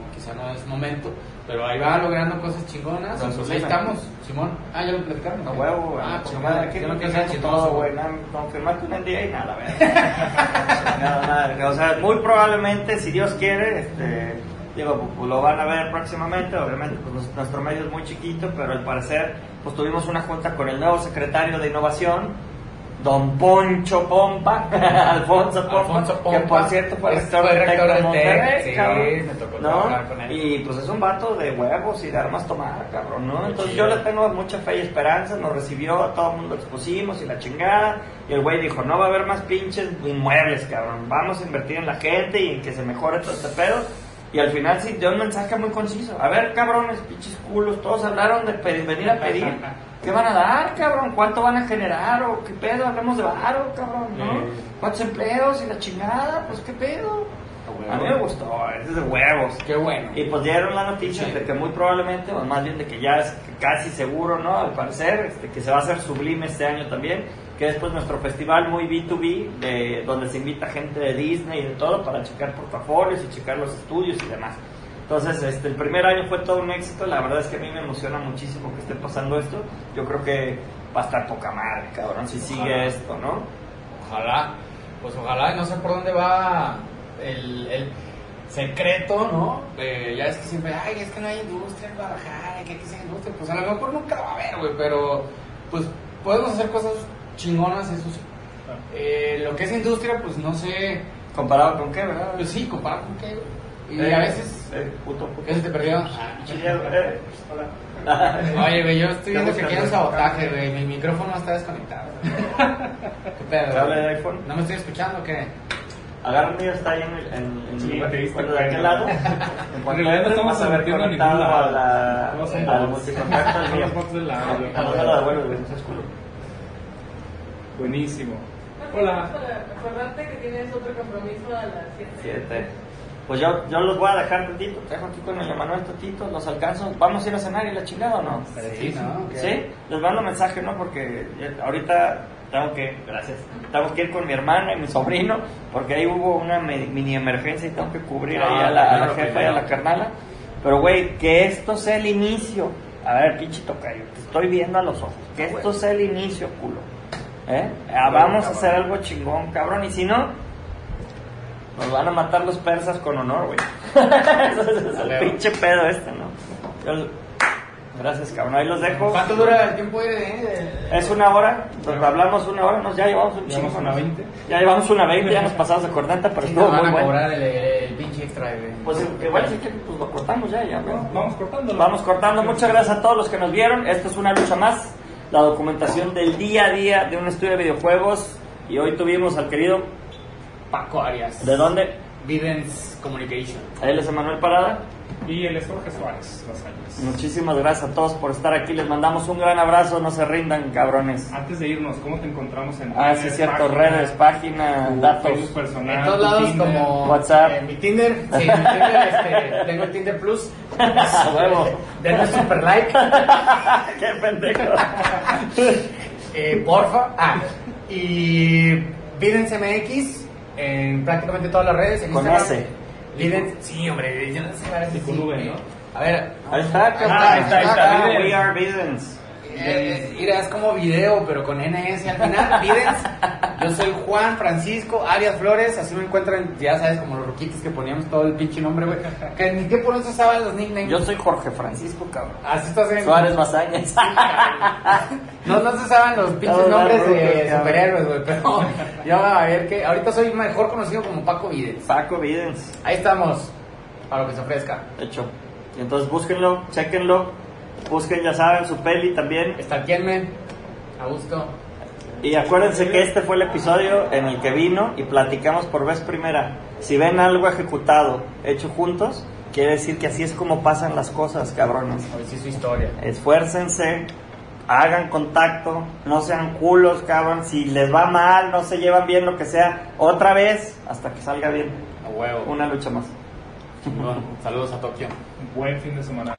no, quizá no es momento, pero ahí va logrando cosas chingonas. Pues ahí estamos, Simón. Ah, ya lo platicaron. A huevo. Ah, pues Chingada, yo no no quiero quiero ser ser todo, güey. nada, Confirmarte un NDA y nada, ¿verdad? [laughs] Chingada madre. O sea, muy probablemente, si Dios quiere, este, digo, pues, lo van a ver próximamente. Obviamente, pues nuestro medio es muy chiquito, pero al parecer, pues tuvimos una junta con el nuevo secretario de Innovación. Don Poncho Pompa, [laughs] Alfonso Pompa, Alfonso que por Pompa, cierto fue rector del Tec de Monterrey, sí, cabrón. me tocó ¿no? con él. Y pues es un vato de huevos y de armas tomar, cabrón, ¿no? Entonces chido. yo le tengo mucha fe y esperanza, nos recibió, todo el mundo expusimos y la chingada. Y el güey dijo, no va a haber más pinches inmuebles, cabrón. Vamos a invertir en la gente y en que se mejore todo este pedo. Y al final sí dio un mensaje muy conciso. A ver, cabrones, pinches culos, todos hablaron de pedir- venir a pedir. ¿Qué van a dar, cabrón? ¿Cuánto van a generar? ¿O qué pedo? Hablemos de varo, cabrón, ¿no? ¿Cuántos empleos y la chingada? Pues qué pedo. A mí me gustó, es de huevos. Qué bueno. Y pues dieron la noticia Sí. de que muy probablemente, o más bien de que ya es casi seguro, ¿no? Al parecer, este, que se va a hacer sublime este año también, que es pues nuestro festival muy B2B, de, donde se invita gente de Disney y de todo para checar portafolios y checar los estudios y demás. Entonces, este, el primer año fue todo un éxito, la verdad es que a mí me emociona muchísimo que esté pasando esto. Yo creo que va a estar poca madre, cabrón, si sigue esto, ¿no? Ojalá, pues ojalá, no sé por dónde va el, el secreto, ¿no? Eh, ya es que siempre, ay, es que no hay industria en Guadalajara, que aquí se industria, pues a lo mejor nunca va a haber, güey, pero pues podemos hacer cosas chingonas, eso sí. Eh, lo que es industria, pues no sé, ¿Comparado con qué, verdad? pues sí, comparado con qué, güey. Y Eh, a veces, eh, puto, puto. ¿qué se te perdió? Eh, hola. [laughs] Oye, güey, yo estoy viendo que Tengo aquí hay un que- sabotaje, güey. Mi micrófono está desconectado. [laughs] ¿Qué pedo? ¿Se habla de iPhone? ¿No me estoy escuchando o qué? Agarra el mío, está ahí en, el- en, en Sí, bueno, de aquel lado. [laughs] En cuanto no estamos vas a ver metiendo a ningún lado. a la. A. Buenísimo. Hola. Acordate que tienes otro compromiso a las 7. Siete. Pues yo, yo los voy a dejar tantito, te dejo aquí con el Emanuel tantito, los alcanzo. ¿Vamos a ir a cenar y la chingada o no? Sí, ¿no? Sí, les mando mensaje, ¿no? Porque ahorita tengo que, gracias, tengo que ir con mi hermana y mi sobrino, porque ahí hubo una mini emergencia y tengo que cubrir ahí Ah, a la, a la jefa y a la carnala. Pero, güey, que esto sea el inicio. A ver, pinche tocayo, te estoy viendo a los ojos. Que esto sea el inicio, culo. ¿Eh? Ah, vamos a hacer algo chingón, cabrón. Y si no, nos van a matar los persas con honor, güey. [laughs] Es el pinche pedo este, ¿no? Yo- Gracias, cabrón. Ahí los dejo. ¿Cuánto dura el tiempo de, de- Es una hora, pues hablamos una hora, nos ya llevamos un chingo. una ¿no? 20. Ya llevamos una 20, ya nos pasamos de 40, pero Sí, estuvo nos van muy a bueno. cobrar el, el pinche extra, güey. Pues igual si quieren, pues lo cortamos ya, ya. ¿no? Vamos cortando. Vamos cortando. Muchas gracias a todos los que nos vieron. Esto es una lucha más. La documentación del día a día de un estudio de videojuegos. Y hoy tuvimos al querido. Paco Arias. ¿De dónde? Videns Communication. Él es Emanuel Parada. Y él es Jorge Suárez, Los Ángeles. Muchísimas gracias a todos por estar aquí. Les mandamos un gran abrazo. No se rindan, cabrones. Antes de irnos, ¿cómo te encontramos en Ah, sí, cierto. página, Redes, página, tu datos. Personal, En todos lados Tinder? como WhatsApp. eh, mi Tinder, sí, mi Tinder, este, tengo el Tinder Plus. [laughs] Huevo. Denme super like, [laughs] Qué pendejo. [laughs] eh, porfa. Ah, y Videns MX en prácticamente todas las redes. En Con Instagram. S. Sí, hombre, yo no sé, a ver si Y con sí, V. ¿no? A ver. Ahí está, está, ahí está, ahí está. Ah. We are Videns. Eh, mira, es como video, pero con NS al final. [laughs] Videns. Yo soy Juan Francisco Arias Flores. Así me encuentran, ya sabes, como los roquitos que poníamos todo el pinche nombre, güey. Que en mi tiempo no se usaban los nicknames. Yo soy Jorge Francisco, cabrón. Así estás en. Suárez Bazañas. No, no se usaban los pinches nombres de cabrón. superhéroes, güey. Pero [laughs] yo a ver que. Ahorita soy mejor conocido como Paco Videns. Paco Videns. Ahí estamos. Para lo que se ofrezca. Hecho. Entonces búsquenlo, chequenlo. Busquen, ya saben, su peli también. Estalquenme. A gusto. Y acuérdense que este fue el episodio en el que vino y platicamos por vez primera. Si ven algo ejecutado, hecho juntos, quiere decir que así es como pasan las cosas, cabrones. Hoy sí su historia. Esfuércense, hagan contacto, no sean culos, cabrón. Si les va mal, no se llevan bien, lo que sea, otra vez hasta que salga bien. A huevo. Una lucha más. Chingón. Saludos a Tokio. Buen fin de semana.